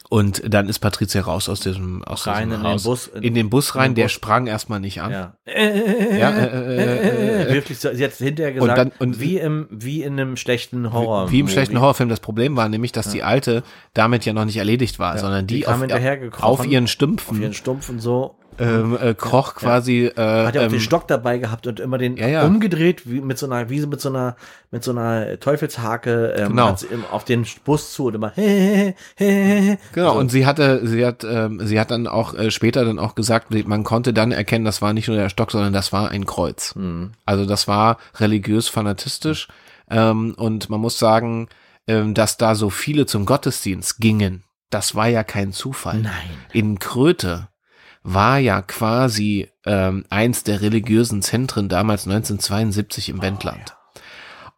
[SPEAKER 1] Und dann ist Patricia raus aus diesem, aus
[SPEAKER 2] Rein
[SPEAKER 1] diesem
[SPEAKER 2] in den
[SPEAKER 1] Haus,
[SPEAKER 2] Bus-
[SPEAKER 1] in, den Bus rein,
[SPEAKER 2] in den
[SPEAKER 1] der
[SPEAKER 2] Bus.
[SPEAKER 1] sprang erstmal nicht an.
[SPEAKER 2] Ja.
[SPEAKER 1] Ja, äh, äh, äh,
[SPEAKER 2] Wirklich, so, sie hat hinterher gesagt,
[SPEAKER 1] dann- und-
[SPEAKER 2] wie, im, wie in einem schlechten Horror.
[SPEAKER 1] Wie im schlechten Horrorfilm. Das Problem war nämlich, dass die Alte damit ja noch nicht erledigt war, sondern die,
[SPEAKER 2] die
[SPEAKER 1] auf, auf ihren
[SPEAKER 2] Auf
[SPEAKER 1] Stümpfen
[SPEAKER 2] ihren Stumpf und so.
[SPEAKER 1] Ähm, äh, kroch quasi. Äh,
[SPEAKER 2] Hat ja auch
[SPEAKER 1] ähm,
[SPEAKER 2] den Stock dabei gehabt und immer den
[SPEAKER 1] Ja, ja.
[SPEAKER 2] umgedreht, wie mit so einer, wie mit so einer, mit so einer Teufelshake ähm,
[SPEAKER 1] Genau.
[SPEAKER 2] auf den Bus zu und immer he, he, he.
[SPEAKER 1] Genau, und sie hatte, sie hat, ähm, sie hat dann auch äh, später dann auch gesagt, man konnte dann erkennen, das war nicht nur der Stock, sondern das war ein Kreuz.
[SPEAKER 2] Mhm.
[SPEAKER 1] Also das war religiös fanatistisch. Ähm, und man muss sagen, ähm, dass da so viele zum Gottesdienst gingen, das war ja kein Zufall.
[SPEAKER 2] Nein.
[SPEAKER 1] In Kröte war ja quasi ähm, eins der religiösen Zentren damals 1972 im Wendland.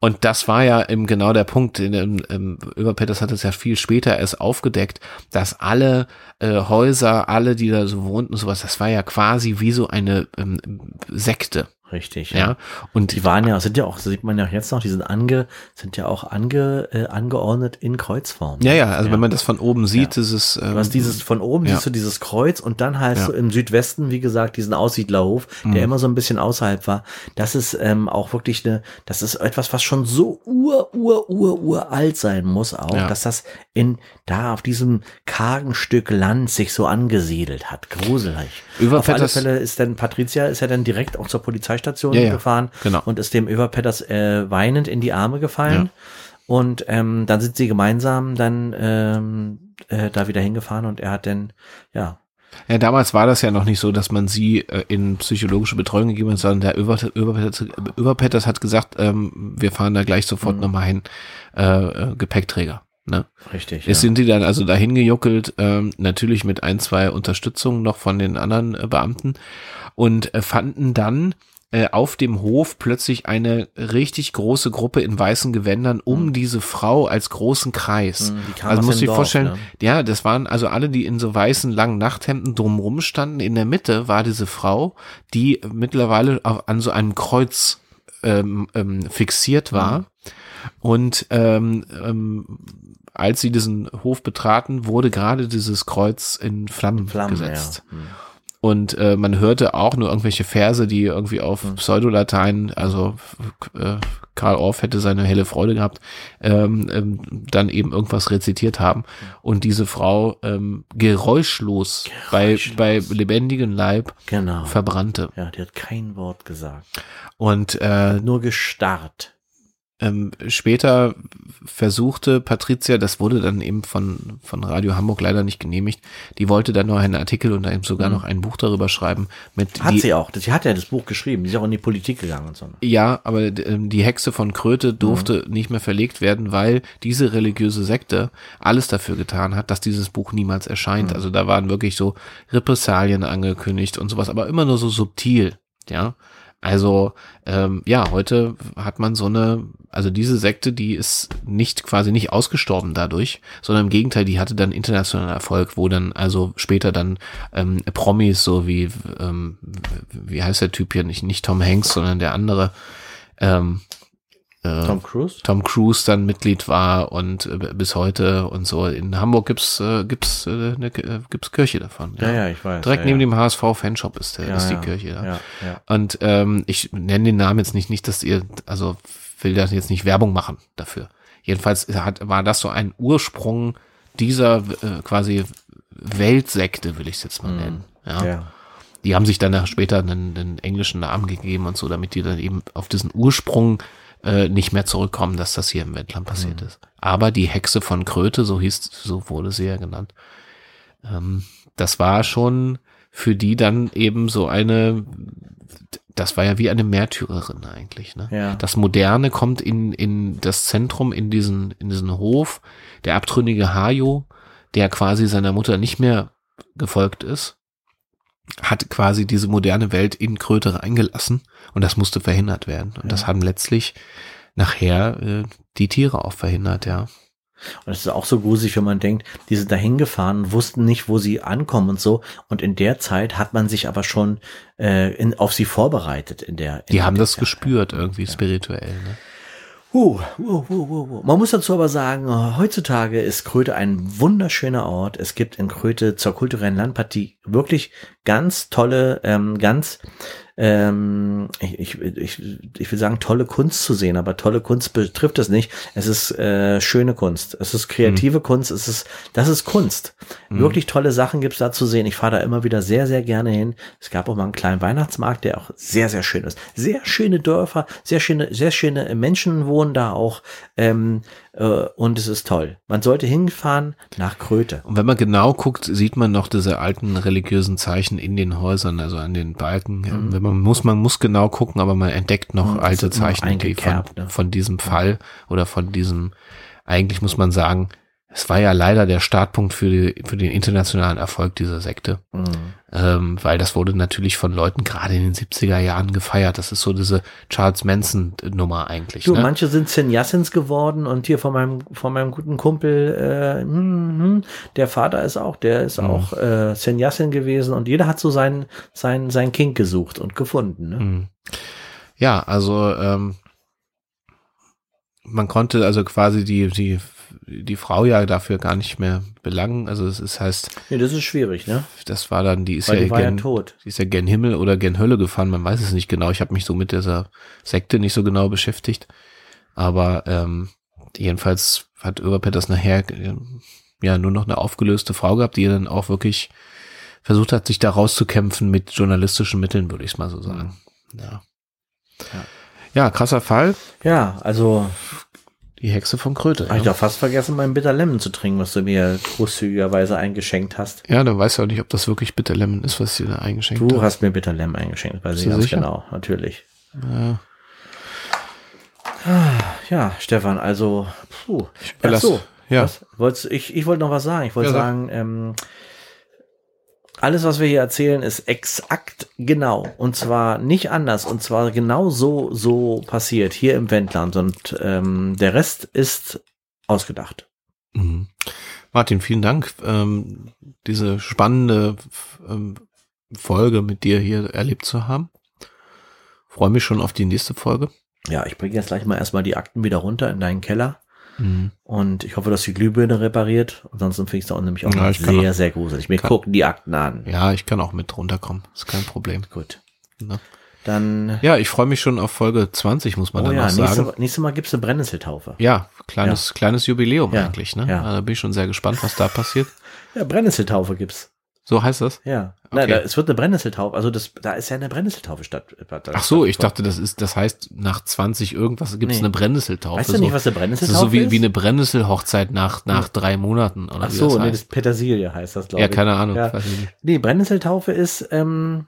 [SPEAKER 1] Und das war ja eben genau der Punkt. In, in, in, Überpetters hat es ja viel später erst aufgedeckt, dass alle äh, Häuser, alle, die da so wohnten sowas, das war ja quasi wie so eine ähm, Sekte.
[SPEAKER 2] Richtig.
[SPEAKER 1] Ja. Und
[SPEAKER 2] Die waren ja, sind ja auch, sieht man ja jetzt noch, die sind ange, sind ja auch ange, äh, angeordnet in Kreuzform.
[SPEAKER 1] ja, ja, also wenn man das von oben sieht, ist es. Ähm,
[SPEAKER 2] Du hast dieses von oben
[SPEAKER 1] ja.
[SPEAKER 2] siehst du dieses Kreuz und dann hast
[SPEAKER 1] Ja.
[SPEAKER 2] du im Südwesten, wie gesagt, diesen Aussiedlerhof,
[SPEAKER 1] Mhm.
[SPEAKER 2] der immer so ein bisschen außerhalb war. Das ist ähm, auch wirklich eine, das ist etwas, was schon so ur, ur, ur, uralt sein muss auch,
[SPEAKER 1] Ja.
[SPEAKER 2] dass das in da auf diesem kargen Stück Land sich so angesiedelt hat. Gruselig.
[SPEAKER 1] Über
[SPEAKER 2] auf alle Fälle ist dann Patricia ist ja dann direkt auch zur Polizeistation
[SPEAKER 1] Ja, ja,
[SPEAKER 2] gefahren
[SPEAKER 1] genau.
[SPEAKER 2] und ist dem Überpetters äh, weinend in die Arme gefallen. Und ähm, dann sind sie gemeinsam dann ähm, äh, da wieder hingefahren und er hat dann, ja,
[SPEAKER 1] Ja, damals war das ja noch nicht so, dass man sie äh, in psychologische Betreuung gegeben hat, sondern der Überpetters hat gesagt, ähm, wir fahren da gleich sofort
[SPEAKER 2] Mhm.
[SPEAKER 1] nochmal hin, äh, äh, Gepäckträger. Ne?
[SPEAKER 2] richtig.
[SPEAKER 1] Jetzt sind die dann also dahin gejuckelt, ähm, natürlich mit ein, zwei Unterstützungen noch von den anderen äh, Beamten und äh, fanden dann äh, auf dem Hof plötzlich eine richtig große Gruppe in weißen Gewändern um diese Frau als großen Kreis.
[SPEAKER 2] Mhm,
[SPEAKER 1] also muss ich
[SPEAKER 2] Dorf,
[SPEAKER 1] vorstellen,
[SPEAKER 2] ne?
[SPEAKER 1] ja, das waren also alle, die in so weißen langen Nachthemden drumrum standen. In der Mitte war diese Frau, die mittlerweile an so einem Kreuz ähm, ähm, fixiert war. Und ähm, ähm, als sie diesen Hof betraten, wurde gerade dieses Kreuz in Flammen,
[SPEAKER 2] Flammen,
[SPEAKER 1] gesetzt.
[SPEAKER 2] ja. Mhm.
[SPEAKER 1] Und äh, man hörte auch nur irgendwelche Verse, die irgendwie auf
[SPEAKER 2] Hm.
[SPEAKER 1] Pseudolatein, also äh, Karl Orff hätte seine helle Freude gehabt, ähm, ähm, dann eben irgendwas rezitiert haben. Und diese Frau ähm, geräuschlos,
[SPEAKER 2] Geräuschlos.
[SPEAKER 1] Bei, bei lebendigem Leib
[SPEAKER 2] Genau.
[SPEAKER 1] verbrannte.
[SPEAKER 2] Ja, die hat kein Wort gesagt.
[SPEAKER 1] Und äh,
[SPEAKER 2] Nur gestarrt.
[SPEAKER 1] Ähm, später versuchte Patricia, das wurde dann eben von, von Radio Hamburg leider nicht genehmigt, die wollte dann noch einen Artikel und eben sogar noch ein Buch darüber schreiben. Mit
[SPEAKER 2] Mhm. Hat
[SPEAKER 1] die,
[SPEAKER 2] sie auch. Sie hat ja das Buch geschrieben. Sie ist auch in die Politik gegangen und so.
[SPEAKER 1] Ja, aber ähm, die Hexe von Kröte durfte nicht mehr verlegt werden, weil diese religiöse Sekte alles dafür getan hat, dass dieses Buch niemals erscheint. Also da waren wirklich so Repressalien angekündigt und sowas, aber immer nur so subtil, ja. Also ähm, ja, heute hat man so eine, also diese Sekte, die ist nicht quasi nicht ausgestorben dadurch, sondern im Gegenteil, die hatte dann internationalen Erfolg, wo dann also später dann ähm, Promis so wie ähm, wie heißt der Typ hier nicht nicht Tom Hanks, sondern der andere ähm, äh,
[SPEAKER 2] Tom Cruise?
[SPEAKER 1] Tom Cruise dann Mitglied war und äh, bis heute und so. In Hamburg gibt's äh, gibt's äh, eine, äh, gibt's Kirche davon.
[SPEAKER 2] Ja, ja, ich weiß.
[SPEAKER 1] Direkt
[SPEAKER 2] ja,
[SPEAKER 1] neben
[SPEAKER 2] ja.
[SPEAKER 1] dem HSV Fanshop ist der
[SPEAKER 2] ja,
[SPEAKER 1] ist die
[SPEAKER 2] ja.
[SPEAKER 1] Kirche da.
[SPEAKER 2] Ja, ja.
[SPEAKER 1] Und ähm, ich nenne den Namen jetzt nicht, nicht, dass ihr, also will das jetzt nicht Werbung machen dafür. Jedenfalls hat, war das so ein Ursprung dieser äh, quasi Weltsekte, will ich es jetzt mal nennen. Ja.
[SPEAKER 2] ja.
[SPEAKER 1] Die haben sich dann später einen, einen englischen Namen gegeben und so, damit die dann eben auf diesen Ursprung äh, nicht mehr zurückkommen, dass das hier im Wendland passiert ist. Aber die Hexe von Kröte, so hieß, so wurde sie ja genannt. Ähm, das war schon für die dann eben so eine, das war ja wie eine Märtyrerin eigentlich, ne?
[SPEAKER 2] Ja.
[SPEAKER 1] Das Moderne kommt in, in das Zentrum, in diesen, in diesen Hof. Der abtrünnige Hajo, der quasi seiner Mutter nicht mehr gefolgt ist, hat quasi diese moderne Welt in Kröte reingelassen und das musste verhindert werden. Und das haben letztlich nachher äh, die Tiere auch verhindert, ja.
[SPEAKER 2] Und es ist auch so gruselig, wenn man denkt, die sind da hingefahren, wussten nicht, wo sie ankommen und so. Und in der Zeit hat man sich aber schon äh, in, auf sie vorbereitet. In der, in
[SPEAKER 1] Die haben
[SPEAKER 2] der
[SPEAKER 1] das
[SPEAKER 2] Zeit.
[SPEAKER 1] gespürt irgendwie spirituell. Ne?
[SPEAKER 2] Uh, uh, uh, uh, uh. Man muss dazu aber sagen, heutzutage ist Kröte ein wunderschöner Ort. Es gibt in Kröte zur kulturellen Landpartie wirklich ganz tolle, ähm, ganz ähm, ich, ich, ich, ich will sagen, tolle Kunst zu sehen, aber tolle Kunst betrifft es nicht. Es ist äh, schöne Kunst. Es ist kreative mhm. Kunst. Es ist, das ist Kunst. Mhm. Wirklich tolle Sachen gibt's da zu sehen. Ich fahre da immer wieder sehr, sehr gerne hin. Es gab auch mal einen kleinen Weihnachtsmarkt, der auch sehr, sehr schön ist. Sehr schöne Dörfer, sehr schöne, sehr schöne Menschen wohnen da auch. Ähm, äh, und es ist toll. Man sollte hinfahren nach Kröte.
[SPEAKER 1] Und wenn man genau guckt, sieht man noch diese alten religiösen Zeichen in den Häusern, also an den Balken. Mhm. Wenn man muss, man muss genau gucken, aber man entdeckt noch mhm, alte Zeichen die von, ne? von diesem Fall oder von diesem, eigentlich muss man sagen, es war ja leider der Startpunkt für, die, für den internationalen Erfolg dieser Sekte. Mhm. Ähm, weil das wurde natürlich von Leuten gerade in den 70er Jahren gefeiert. Das ist so diese Charles Manson-Nummer eigentlich.
[SPEAKER 2] Du, ne? manche sind Senyassins geworden und hier von meinem, von meinem guten Kumpel, äh, mh, der Vater ist auch, der ist mhm. auch äh, Senyassin gewesen und jeder hat so sein, sein, sein Kind gesucht und gefunden. Ne? Mhm.
[SPEAKER 1] Ja, also ähm, man konnte also quasi die, die die Frau ja dafür gar nicht mehr belangen. Also es ist heißt.
[SPEAKER 2] Nee, das ist schwierig, ne?
[SPEAKER 1] Das war dann, die ist Weil ja, die gen, ja tot. Die ist ja gen Himmel oder gen Hölle gefahren, man weiß es nicht genau. Ich habe mich so mit dieser Sekte nicht so genau beschäftigt. Aber ähm, jedenfalls hat Överpetters nachher ja nur noch eine aufgelöste Frau gehabt, die dann auch wirklich versucht hat, sich da rauszukämpfen mit journalistischen Mitteln, würde ich mal so sagen. Ja. ja. Ja, krasser Fall.
[SPEAKER 2] Ja, also
[SPEAKER 1] die Hexe von Kröte.
[SPEAKER 2] Habe ja. ich doch fast vergessen, meinen Bitter Lemon zu trinken, was du mir großzügigerweise eingeschenkt hast.
[SPEAKER 1] Ja, dann weißt du auch nicht, ob das wirklich Bitter Lemon ist, was du da eingeschenkt
[SPEAKER 2] hast. Du hast mir Bitter Lemon eingeschenkt, weiß ich ganz sicher? genau, natürlich. Ja. Ja, Stefan, also, puh. Ach so, ja. Was, ich, ich wollte noch was sagen. Ich wollte ja, sagen, ähm, alles, was wir hier erzählen, ist exakt genau. Und zwar nicht anders. Und zwar genau so, so passiert hier im Wendland. Und ähm, der Rest ist ausgedacht.
[SPEAKER 1] Mhm. Martin, vielen Dank. Ähm, diese spannende ähm, Folge mit dir hier erlebt zu haben. Freue mich schon auf die nächste Folge.
[SPEAKER 2] Ja, ich bringe jetzt gleich mal erstmal die Akten wieder runter in deinen Keller. Mhm. Und ich hoffe, dass die Glühbirne repariert. Ansonsten finde ich es auch nämlich auch ja, sehr, auch, sehr gruselig. Wir gucken die Akten an.
[SPEAKER 1] Ja, ich kann auch mit runterkommen. Ist kein Problem.
[SPEAKER 2] Gut. Na? Dann.
[SPEAKER 1] Ja, ich freue mich schon auf Folge 20, muss man oh dann ja, auch sagen.
[SPEAKER 2] Nächste, nächstes Mal gibt's eine Brennnesseltaufe.
[SPEAKER 1] Ja, kleines, ja. kleines Jubiläum ja, eigentlich, ne? Ja. Da bin ich schon sehr gespannt, was da passiert.
[SPEAKER 2] Ja, Brennnesseltaufe gibt's.
[SPEAKER 1] So heißt das?
[SPEAKER 2] Ja. Okay. Nein, da, es wird eine Brennnesseltaufe, also das, da ist ja eine Brennnesseltaufe statt.
[SPEAKER 1] Äh, Ach so, ich dachte, das ist, das heißt, nach 20 irgendwas gibt es nee. eine Brennnesseltaufe.
[SPEAKER 2] Weißt du nicht, was eine Brennnesseltaufe ist?
[SPEAKER 1] So wie, wie eine Brennnesselhochzeit nach, nach hm. drei Monaten, oder
[SPEAKER 2] Ach so, das nee, heißt. das Petersilie heißt das,
[SPEAKER 1] glaube ich. Ja, keine Ahnung. Ja.
[SPEAKER 2] Nee, Brennnesseltaufe ist, ähm,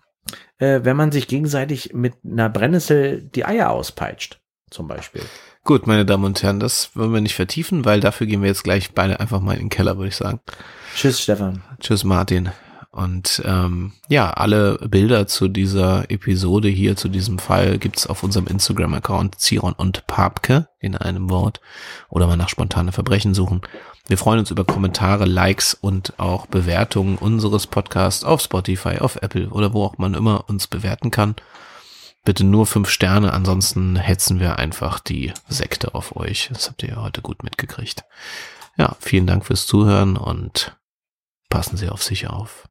[SPEAKER 2] äh, wenn man sich gegenseitig mit einer Brennnessel die Eier auspeitscht, zum Beispiel.
[SPEAKER 1] Gut, meine Damen und Herren, das wollen wir nicht vertiefen, weil dafür gehen wir jetzt gleich beide einfach mal in den Keller, würde ich sagen.
[SPEAKER 2] Tschüss, Stefan.
[SPEAKER 1] Tschüss, Martin. Und ähm, ja, alle Bilder zu dieser Episode hier, zu diesem Fall, gibt's auf unserem Instagram-Account Ziron und Papke in einem Wort oder mal nach spontane Verbrechen suchen. Wir freuen uns über Kommentare, Likes und auch Bewertungen unseres Podcasts auf Spotify, auf Apple oder wo auch man immer uns bewerten kann. Bitte nur fünf Sterne, ansonsten hetzen wir einfach die Sekte auf euch. Das habt ihr ja heute gut mitgekriegt. Ja, vielen Dank fürs Zuhören und passen Sie auf sich auf.